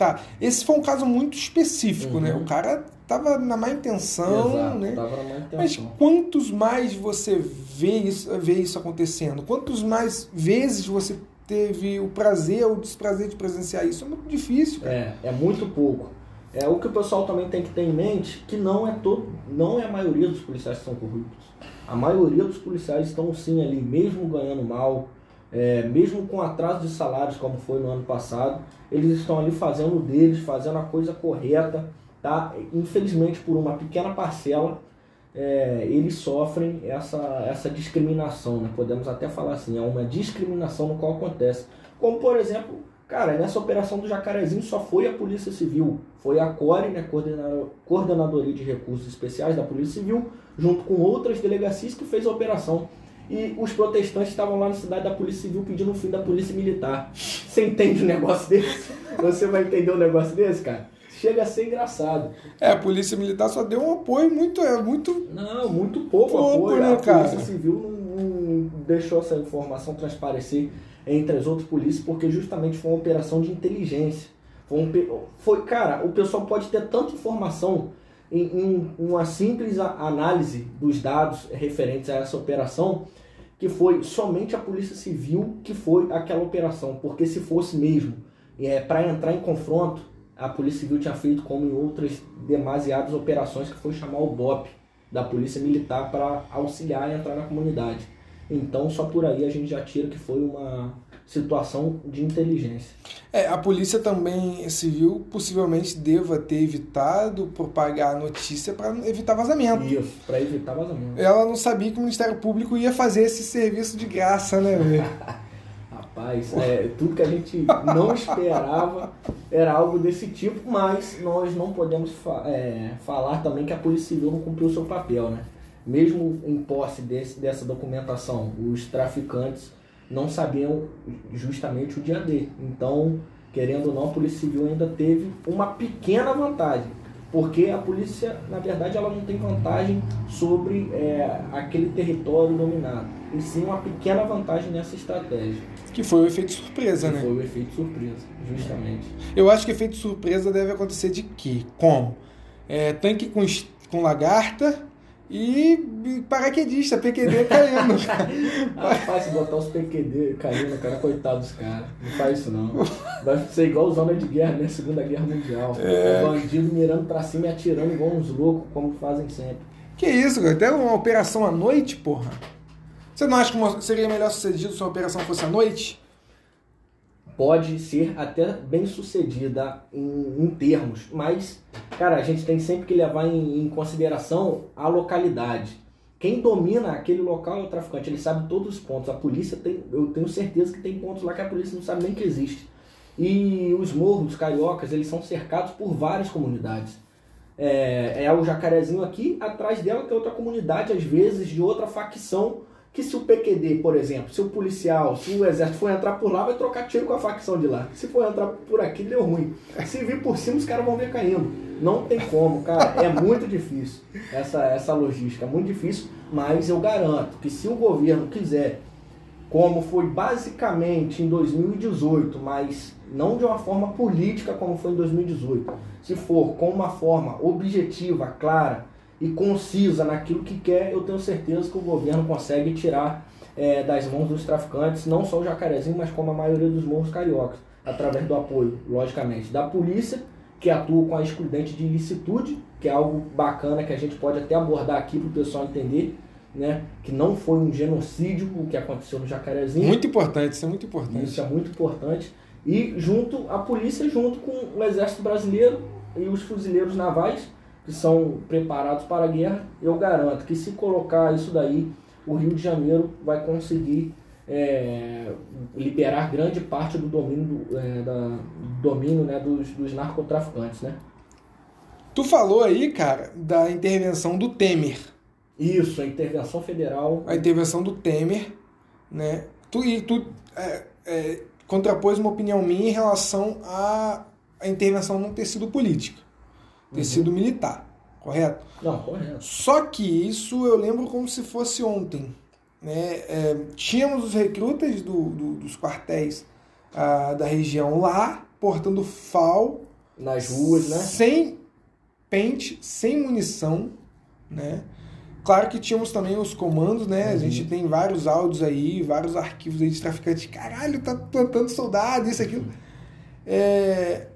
Tá, esse foi um caso muito específico, Uhum. né? O cara tava na má intenção, Exato, né? tava na má Mas intenção. quantos mais você vê isso, vê isso acontecendo? Quantos mais vezes você teve o prazer ou o desprazer de presenciar isso? É muito difícil, cara. É, é muito pouco. É o que o pessoal também tem que ter em mente que não é todo, não é a maioria dos policiais que são corruptos. A maioria dos policiais estão sim ali, mesmo ganhando mal, é, mesmo com atraso de salários como foi no ano passado, eles estão ali fazendo deles, fazendo a coisa correta, tá? Infelizmente por uma pequena parcela é, eles sofrem essa, essa discriminação, né? Podemos até falar assim, é uma discriminação no qual acontece. Como por exemplo, cara, nessa operação do Jacarezinho só foi a Polícia Civil, foi a CORE, né, Coordena- Coordenadoria de Recursos Especiais da Polícia Civil, junto com outras delegacias que fez a operação. E os protestantes estavam lá na cidade da Polícia Civil pedindo o fim da Polícia Militar. Você entende um negócio desse? Você vai entender um negócio desse, cara? Chega a ser engraçado. É, a polícia militar só deu um apoio muito, é muito. Não, muito pouco, Pouco, apoio. né, a cara? Polícia Civil não, não deixou essa informação transparecer entre as outras polícias porque justamente foi uma operação de inteligência. Foi, um foi cara, o pessoal pode ter tanta informação em, em uma simples análise dos dados referentes a essa operação que foi somente a Polícia Civil que foi aquela operação, porque se fosse mesmo é, para entrar em confronto, a Polícia Civil tinha feito como em outras demasiadas operações que foi chamar o BOP da Polícia Militar para auxiliar e entrar na comunidade. Então só por aí a gente já tira que foi uma situação de inteligência. É, a polícia também civil possivelmente deva ter evitado propagar a notícia para evitar vazamento. Isso, para evitar vazamento. Ela não sabia que o Ministério Público ia fazer esse serviço de graça, né, velho? <laughs> Rapaz, é, tudo que a gente não <laughs> esperava era algo desse tipo, mas nós não podemos fa- é, falar também que a Polícia Civil não cumpriu o seu papel, né? Mesmo em posse desse, dessa documentação, os traficantes não sabiam justamente o dia D. Então, querendo ou não, a Polícia Civil ainda teve uma pequena vantagem. Porque a polícia, na verdade, ela não tem vantagem sobre é, aquele território dominado. E sim uma pequena vantagem nessa estratégia. Que foi o efeito surpresa, Que né? Foi o efeito surpresa, justamente. Eu acho que efeito surpresa deve acontecer de quê? Como? É, tanque com, com lagarta, e paraquedista, PQD caindo. <laughs> Rapaz, se botar os PQD caindo, cara, coitado dos caras. Não faz isso não. Vai ser igual zona de guerra, né? Segunda Guerra Mundial. É. bandido mirando pra cima e atirando igual uns loucos, como fazem sempre. Que isso, cara? Até uma operação à noite, porra. Você não acha que seria melhor sucedido se a operação fosse à noite? Pode ser até bem sucedida em, em termos, mas, cara, a gente tem sempre que levar em, em consideração a localidade. Quem domina aquele local é o traficante, ele sabe todos os pontos. A polícia tem, eu tenho certeza que tem pontos lá que a polícia não sabe nem que existe. E os morros cariocas, eles são cercados por várias comunidades. É, é o Jacarezinho aqui, atrás dela tem outra comunidade, às vezes de outra facção que se o PQD, por exemplo, se o policial, se o exército for entrar por lá, vai trocar tiro com a facção de lá. Se for entrar por aqui, deu ruim. Se vir por cima, os caras vão ver caindo. Não tem como, cara. É muito difícil essa, essa logística. É muito difícil, mas eu garanto que se o governo quiser, como foi basicamente em 2018, mas não de uma forma política como foi em 2018, se for com uma forma objetiva, clara, e concisa naquilo que quer, eu tenho certeza que o governo consegue tirar é, das mãos dos traficantes, não só o Jacarezinho, mas como a maioria dos morros cariocas, através do apoio, logicamente, da polícia, que atua com a excludente de ilicitude, que é algo bacana que a gente pode até abordar aqui para o pessoal entender, né, que não foi um genocídio o que aconteceu no Jacarezinho. Muito importante, isso é muito importante. Isso é muito importante. E junto, a polícia junto com o Exército Brasileiro e os fuzileiros navais, que são preparados para a guerra, eu garanto que se colocar isso daí, o Rio de Janeiro vai conseguir é, liberar grande parte do domínio, é, da, do domínio né, dos, dos narcotraficantes, né? Tu falou aí, cara, da intervenção do Temer. Isso, a intervenção federal. A intervenção do Temer, né? Tu, e tu é, é, contrapôs uma opinião minha em relação à, à intervenção não ter sido política ter uhum. militar, correto? Não, correto. Só que isso eu lembro como se fosse ontem. Né? É, tínhamos os recrutas do, do, dos quartéis ah, da região lá, portando FAL. Nas ruas, né? Sem pente, sem munição, né? Claro que tínhamos também os comandos, né? Uhum. A gente tem vários áudios aí, vários arquivos aí de traficantes. Caralho, tá plantando soldado, isso, aquilo. É,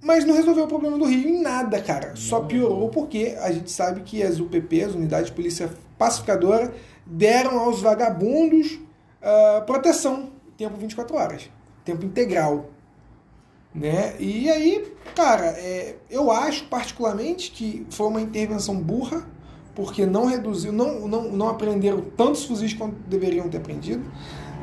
mas não resolveu o problema do Rio em nada, cara. Só piorou porque a gente sabe que as UPP, as Unidades de Polícia Pacificadora, deram aos vagabundos uh, proteção, tempo 24 horas, tempo integral. Né? E aí, cara, é, eu acho particularmente que foi uma intervenção burra, porque não reduziu, não, não, não aprenderam tantos fuzis quanto deveriam ter aprendido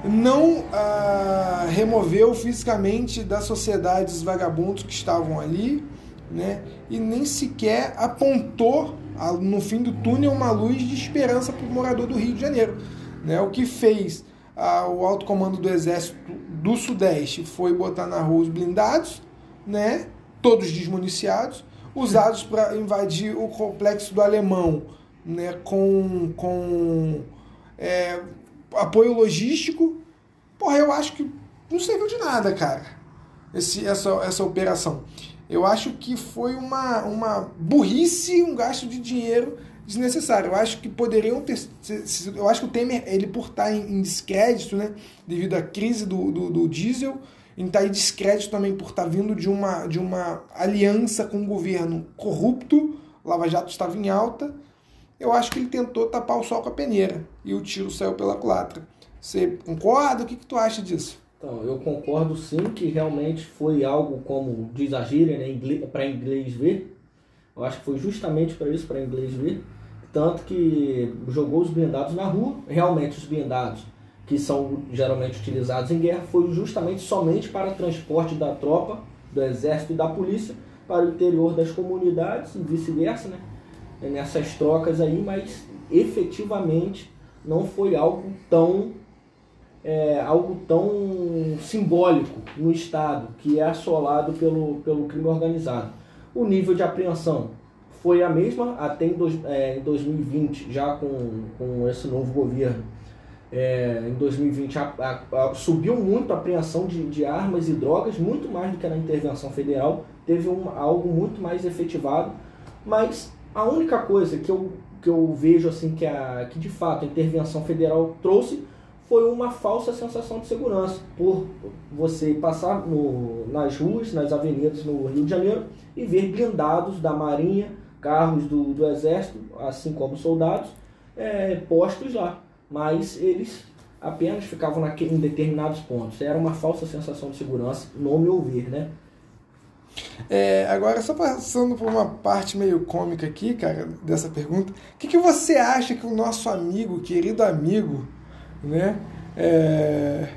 não ah, removeu fisicamente da sociedade os vagabundos que estavam ali, né? E nem sequer apontou no fim do túnel uma luz de esperança para o morador do Rio de Janeiro, né? O que fez ah, o alto comando do Exército do Sudeste foi botar na rua os blindados, né? Todos desmuniciados, usados para invadir o complexo do Alemão, né? Com com é, apoio logístico. Porra, eu acho que não serviu de nada, cara, esse, essa, essa operação. Eu acho que foi uma, uma burrice, um gasto de dinheiro desnecessário. Eu acho que poderiam ter. Eu acho que o Temer, ele por estar em, em descrédito, né? Devido à crise do, do, do diesel, em estar em descrédito também por estar vindo de uma, de uma aliança com um governo corrupto, Lava Jato estava em alta. Eu acho que ele tentou tapar o sol com a peneira e o tiro saiu pela culatra. Você concorda? O que, que tu acha disso? Então, eu concordo sim que realmente foi algo como diz a gíria, né, para inglês ver. Eu acho que foi justamente para isso, para inglês ver. Tanto que jogou os blindados na rua. Realmente, os blindados que são geralmente utilizados em guerra foi justamente somente para transporte da tropa, do exército e da polícia para o interior das comunidades e vice-versa, né? Nessas trocas aí, mas efetivamente não foi algo tão é, algo tão simbólico no Estado, que é assolado pelo, pelo crime organizado. O nível de apreensão foi a mesma até em, dois, é, em 2020, já com, com esse novo governo. É, em 2020 a, a, a, subiu muito a apreensão de, de armas e drogas, muito mais do que na intervenção federal. Teve um, algo muito mais efetivado, mas a única coisa que eu que eu vejo assim que, a, que de fato a intervenção federal trouxe foi uma falsa sensação de segurança por você passar no, nas ruas, nas avenidas no Rio de Janeiro e ver blindados da Marinha, carros do, do Exército, assim como soldados, é, postos lá. Mas eles apenas ficavam naquele, em determinados pontos. Era uma falsa sensação de segurança, no meu ver, né? É, agora, só passando por uma parte meio cômica aqui, cara, dessa pergunta, o que, que você acha que o nosso amigo, querido amigo, né? É,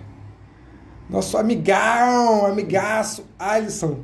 nosso amigão, amigaço, Alisson,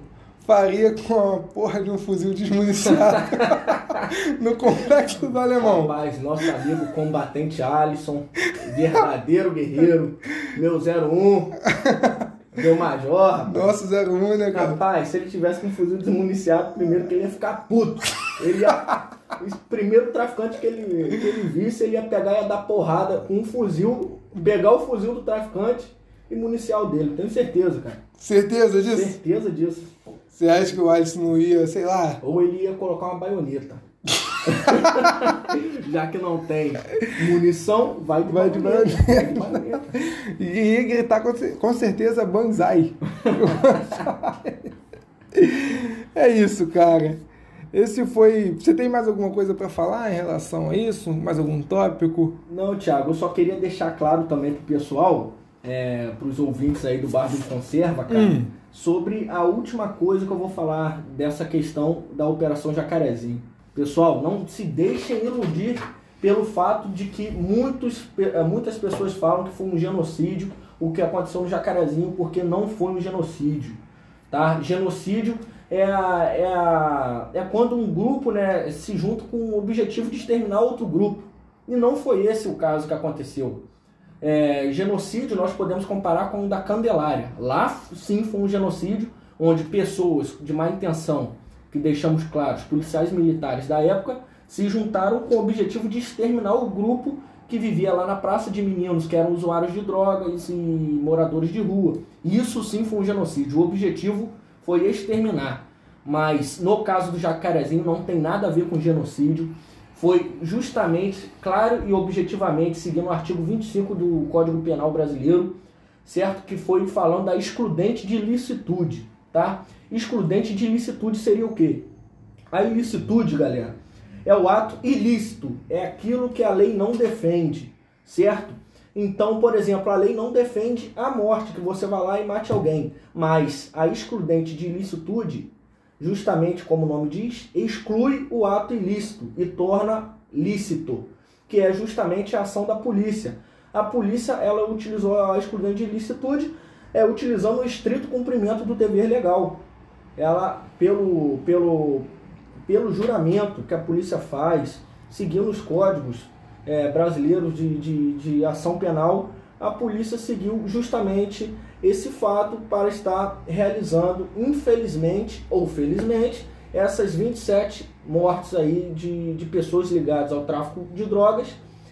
faria com a porra de um fuzil desmuniciado <laughs> no complexo do Alemão. Rapaz, nosso amigo combatente Alisson, verdadeiro guerreiro, meu 01, <laughs> meu major. Nosso 01, né, cara? Rapaz, se ele tivesse com um fuzil desmuniciado, primeiro que ele ia ficar puto. Ele ia. O primeiro traficante que ele, que ele visse, ele ia pegar e ia dar porrada com um fuzil, pegar o fuzil do traficante e municiar o dele. Tenho certeza, cara. Certeza disso? Certeza disso. Você acha que o Alisson não ia, sei lá? Ou ele ia colocar uma baioneta. <laughs> Já que não tem munição, vai de Vai de baioneta. E ia gritar com, cer- com certeza Banzai. <laughs> é isso, cara. Esse foi. Você tem mais alguma coisa pra falar em relação a isso? Mais algum tópico? Não, Thiago, eu só queria deixar claro também pro pessoal, é, pros ouvintes aí do Bar do Conserva, cara, Hum. sobre a última coisa que eu vou falar dessa questão da Operação Jacarezinho. Pessoal, não se deixem iludir pelo fato de que muitos, eh, muitas pessoas falam que foi um genocídio o que aconteceu no Jacarezinho, porque não foi um genocídio. Tá? Genocídio é, é, é quando um grupo né, se junta com o objetivo de exterminar outro grupo. E não foi esse o caso que aconteceu. É, genocídio nós podemos comparar com o da Candelária. Lá sim foi um genocídio onde pessoas de má intenção, que deixamos claro, os policiais militares da época, se juntaram com o objetivo de exterminar o grupo que vivia lá na Praça de Meninos, que eram usuários de drogas e moradores de rua. Isso sim foi um genocídio. O objetivo foi exterminar. Mas no caso do Jacarezinho não tem nada a ver com genocídio. Foi justamente, claro e objetivamente, seguindo o artigo 25 do Código Penal Brasileiro, certo? Que foi falando da excludente de ilicitude, tá? Excludente de ilicitude seria o quê? A ilicitude, galera, é o ato ilícito, é aquilo que a lei não defende, certo? Então, por exemplo, a lei não defende a morte, que você vá lá e mate alguém, mas a excludente de ilicitude, justamente como o nome diz, exclui o ato ilícito e torna lícito, que é justamente a ação da polícia. A polícia, ela utilizou a excludente de ilicitude, é, utilizando o estrito cumprimento do dever legal. Ela, pelo, pelo, pelo juramento que a polícia faz, seguindo os códigos é, brasileiros de, de, de ação penal, a polícia seguiu justamente esse fato para estar realizando, infelizmente ou felizmente, essas 27 mortes aí de, de pessoas ligadas ao tráfico de drogas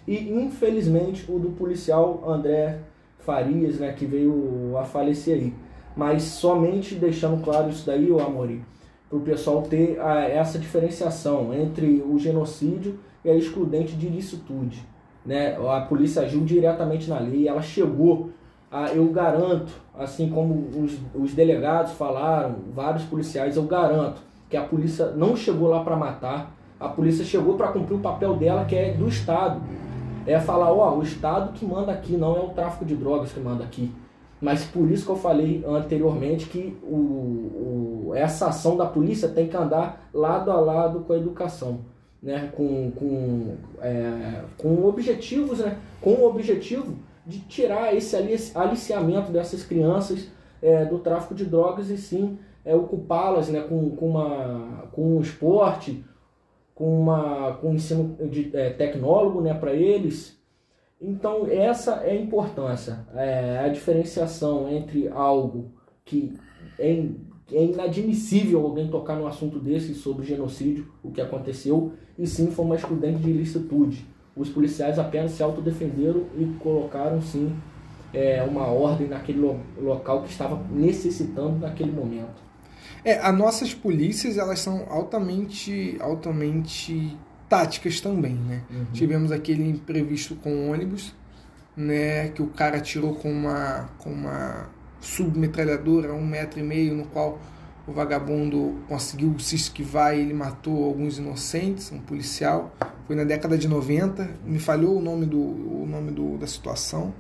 e infelizmente o do policial André Farias, né, que veio a falecer aí. Mas somente deixando claro isso daí, ô Amori, para o pessoal ter a, essa diferenciação entre o genocídio e a excludente de ilicitude. Né? A polícia agiu diretamente na lei, ela chegou, a, eu garanto, assim como os, os delegados falaram, vários policiais, eu garanto que a polícia não chegou lá para matar, a polícia chegou para cumprir o papel dela, que é do Estado. É falar, ó, o Estado que manda aqui, não é o tráfico de drogas que manda aqui. Mas por isso que eu falei anteriormente que o, o, essa ação da polícia tem que andar lado a lado com a educação, né? com, com, é, com objetivos, né? com o objetivo de tirar esse alici- aliciamento dessas crianças é, do tráfico de drogas e sim é, ocupá-las né? com, com, uma, com um esporte, com, uma, com um ensino de, é, tecnólogo né? para eles, então, essa é a importância, é a diferenciação entre algo que é, in- é inadmissível alguém tocar num assunto desse sobre genocídio, o que aconteceu, e sim foi uma excludente de ilicitude. Os policiais apenas se autodefenderam e colocaram, sim, é, uma ordem naquele lo- local que estava necessitando naquele momento. É, as nossas polícias, elas são altamente, altamente táticas também, né? Uhum. Tivemos aquele imprevisto com ônibus, né? Que o cara atirou com uma, com uma submetralhadora, um metro e meio, no qual o vagabundo conseguiu se esquivar e ele matou alguns inocentes, um policial. Foi na década de 90, me falhou o nome, do, o nome do, da situação.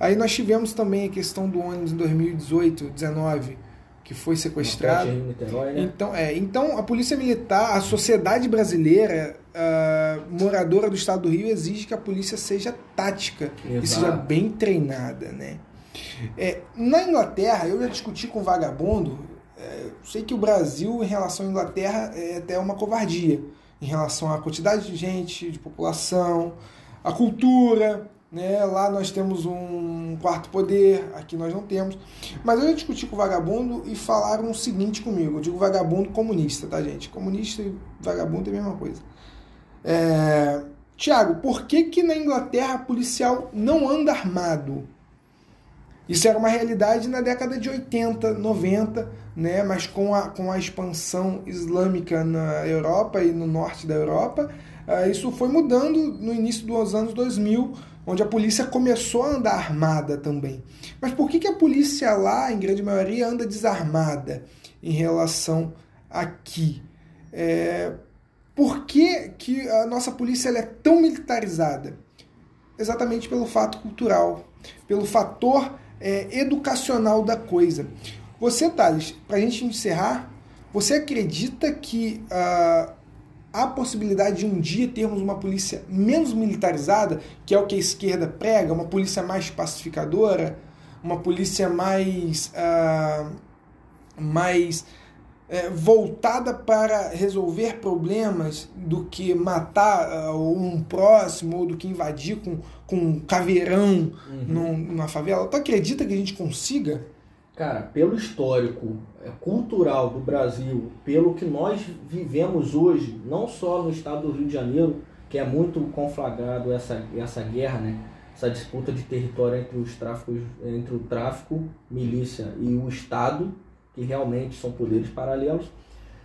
Aí nós tivemos também a questão do ônibus em 2018, 19, que foi sequestrado. Niterói, né? Então, é, então a polícia militar, a sociedade brasileira, uh, moradora do estado do Rio, exige que a polícia seja tática Exato. e seja bem treinada, né? É, na Inglaterra, eu já discuti com vagabundo, é, sei que o Brasil, em relação à Inglaterra, é até uma covardia em relação à quantidade de gente, de população, a cultura. Né? Lá nós temos um quarto poder, aqui nós não temos. Mas eu discuti com o vagabundo e falaram o seguinte comigo: eu digo vagabundo comunista, tá, gente? Comunista e vagabundo é a mesma coisa. É... Tiago, por que, que na Inglaterra policial não anda armado? Isso era uma realidade na década de 80, 90, né? mas com a, com a expansão islâmica na Europa e no norte da Europa, uh, isso foi mudando no início dos anos 2000, onde a polícia começou a andar armada também. Mas por que, que a polícia lá, em grande maioria, anda desarmada em relação aqui? É, por que, que a nossa polícia é tão militarizada? Exatamente pelo fato cultural, pelo fator é, educacional da coisa. Você, Thales, para a gente encerrar, você acredita que uh, há possibilidade de um dia termos uma polícia menos militarizada, que é o que a esquerda prega, uma polícia mais pacificadora, uma polícia mais, uh, mais é, voltada para resolver problemas do que matar uh, um próximo ou do que invadir com, com um caveirão uhum. num, numa favela. Tu acredita que a gente consiga? Cara, pelo histórico é, cultural do Brasil, pelo que nós vivemos hoje, não só no estado do Rio de Janeiro, que é muito conflagrado essa, essa guerra, né? essa disputa de território entre os tráficos, entre o tráfico, milícia e o Estado, que realmente são poderes paralelos,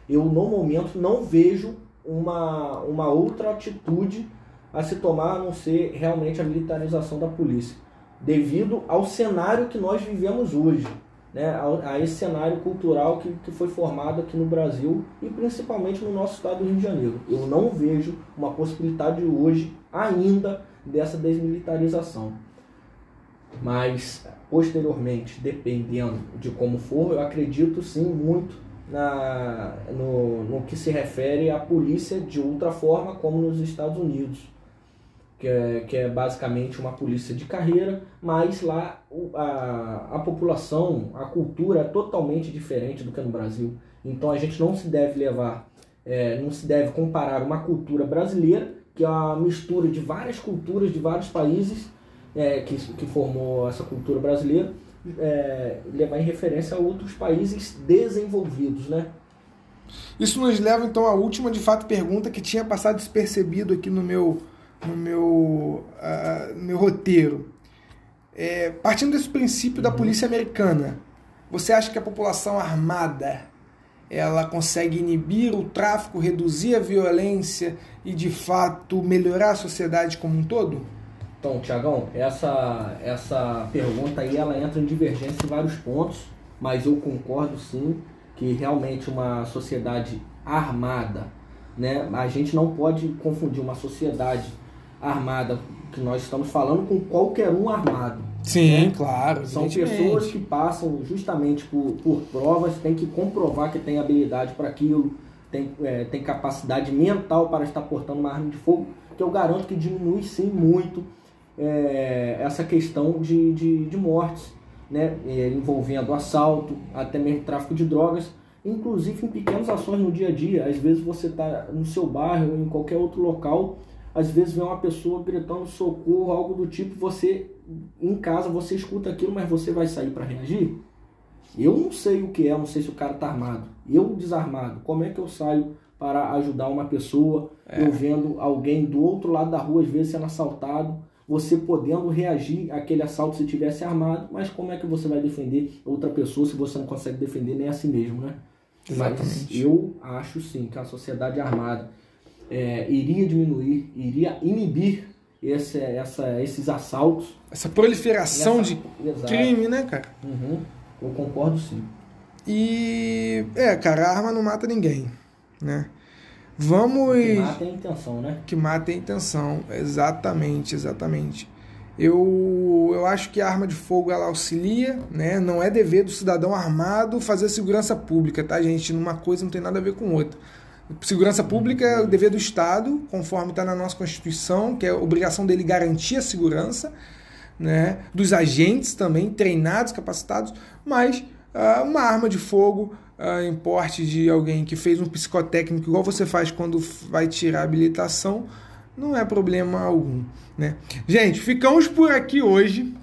eu no momento não vejo uma, uma outra atitude a se tomar a não ser realmente a militarização da polícia, devido ao cenário que nós vivemos hoje, né, a, a esse cenário cultural que, que foi formado aqui no Brasil e principalmente no nosso estado do Rio de Janeiro. Eu não vejo uma possibilidade hoje ainda dessa desmilitarização. Mas posteriormente, dependendo de como for, eu acredito sim muito na, no, no que se refere à polícia de outra forma, como nos Estados Unidos, que é, que é basicamente uma polícia de carreira, mas lá a, a população, a cultura é totalmente diferente do que no Brasil. Então a gente não se deve levar, é, não se deve comparar uma cultura brasileira, que é uma mistura de várias culturas de vários países, é, que, que formou essa cultura brasileira, é, levar em referência a outros países desenvolvidos, né? Isso nos leva então à última de fato pergunta que tinha passado despercebido aqui no meu no meu uh, meu roteiro. É, partindo desse princípio uhum. da polícia americana, você acha que a população armada ela consegue inibir o tráfico, reduzir a violência e de fato melhorar a sociedade como um todo? Então, Tiagão, essa, essa pergunta aí ela entra em divergência em vários pontos, mas eu concordo sim que realmente uma sociedade armada, né? A gente não pode confundir uma sociedade armada que nós estamos falando com qualquer um armado. Sim, né? claro. São pessoas que passam justamente por, por provas, tem que comprovar que tem habilidade para aquilo, tem, é, tem capacidade mental para estar portando uma arma de fogo, que eu garanto que diminui sim muito é, essa questão de, de, de mortes, né, é, envolvendo assalto, até mesmo tráfico de drogas, inclusive em pequenas ações no dia a dia. Às vezes você está no seu bairro ou em qualquer outro local, às vezes vem uma pessoa gritando socorro, algo do tipo, você em casa você escuta aquilo, mas você vai sair para reagir? Eu não sei o que é, não sei se o cara está armado. Eu desarmado, como é que eu saio para ajudar uma pessoa, é. eu vendo alguém do outro lado da rua às vezes sendo assaltado? Você podendo reagir àquele assalto se tivesse armado, mas como é que você vai defender outra pessoa se você não consegue defender nem a si mesmo, né? Exatamente. Mas eu acho sim que a sociedade armada é, iria diminuir, iria inibir esse, essa, esses assaltos. Essa proliferação essa, de exato. crime, né, cara? Uhum, eu concordo sim. E é, cara, a arma não mata ninguém, né? Vamos. Que mata a intenção, né? Que mata a intenção, exatamente, exatamente. Eu, eu acho que a arma de fogo ela auxilia, né? Não é dever do cidadão armado fazer segurança pública, tá, gente? Numa coisa não tem nada a ver com outra. Segurança pública é o dever do Estado, conforme está na nossa Constituição, que é a obrigação dele garantir a segurança, né? Dos agentes também, treinados, capacitados, mas uh, uma arma de fogo uh, em porte de alguém que fez um psicotécnico, igual você faz quando vai tirar a habilitação, não é problema algum. Né? Gente, ficamos por aqui hoje.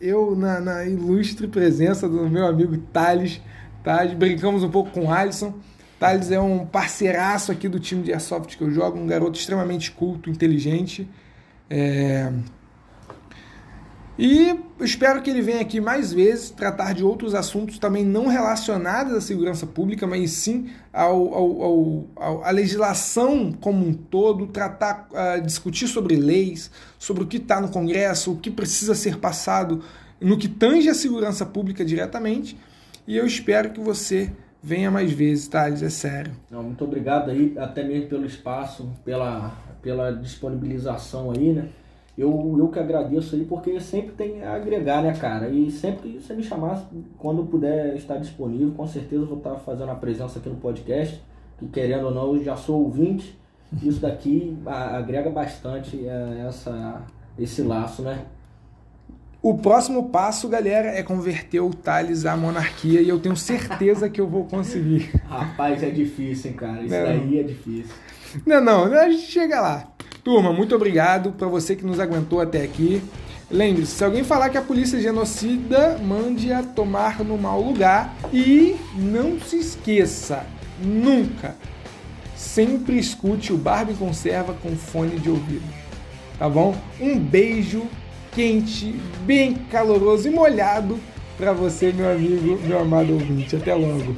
Eu, na, na ilustre presença do meu amigo Thales, tá? brincamos um pouco com o Alisson. Thales é um parceiraço aqui do time de Airsoft que eu jogo, um garoto extremamente culto, inteligente. É... E espero que ele venha aqui mais vezes tratar de outros assuntos também não relacionados à segurança pública, mas sim ao, ao, ao, ao à legislação como um todo, tratar, uh, discutir sobre leis, sobre o que está no Congresso, o que precisa ser passado no que tange a segurança pública diretamente. E eu espero que você venha mais vezes, Thales, é sério. Não, muito obrigado aí, até mesmo pelo espaço, pela, pela disponibilização aí, né? Eu, eu que agradeço aí, porque sempre tem a agregar, né, cara? E sempre que você me chamar, quando puder estar disponível, com certeza eu vou estar fazendo a presença aqui no podcast, que querendo ou não, eu já sou ouvinte. Isso daqui agrega bastante é, essa, esse laço, né? O próximo passo, galera, é converter o Thales à monarquia e eu tenho certeza que eu vou conseguir. Rapaz, é difícil, hein, cara? Isso não. daí é difícil. Não, não, a gente chega lá. Turma, muito obrigado para você que nos aguentou até aqui. Lembre-se, se alguém falar que a polícia é genocida, mande-a tomar no mau lugar. E não se esqueça, nunca, sempre escute o Barbie Conserva com fone de ouvido. Tá bom? Um beijo quente, bem caloroso e molhado para você, meu amigo, meu amado ouvinte. Até logo.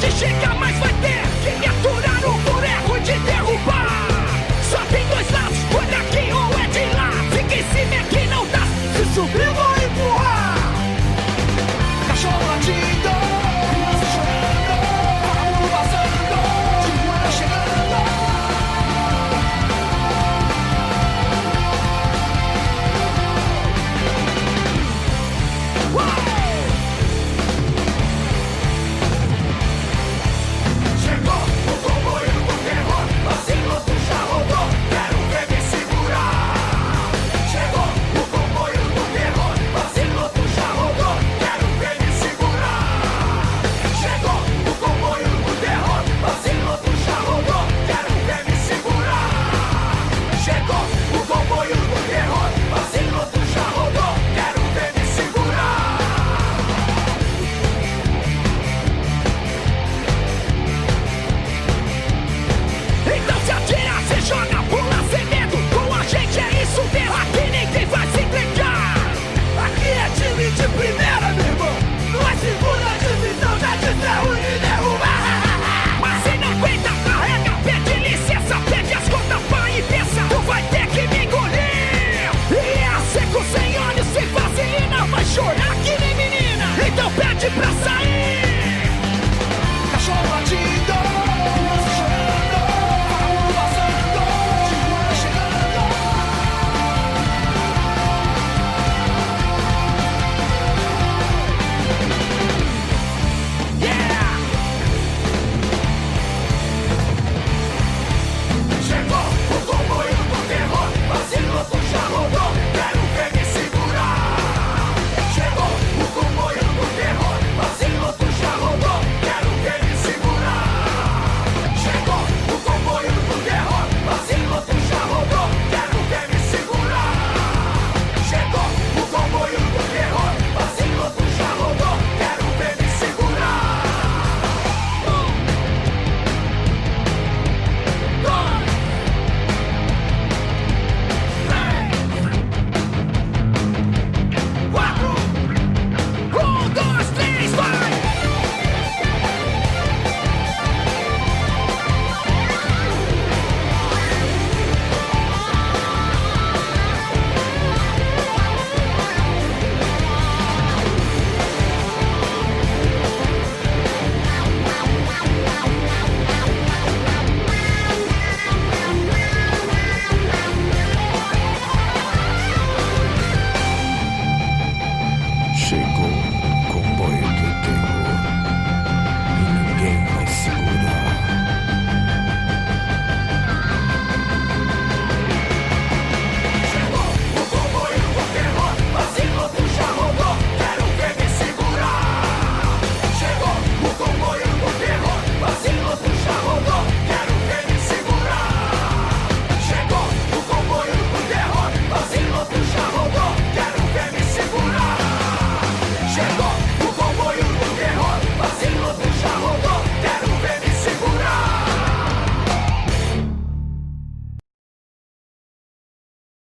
Vir, pode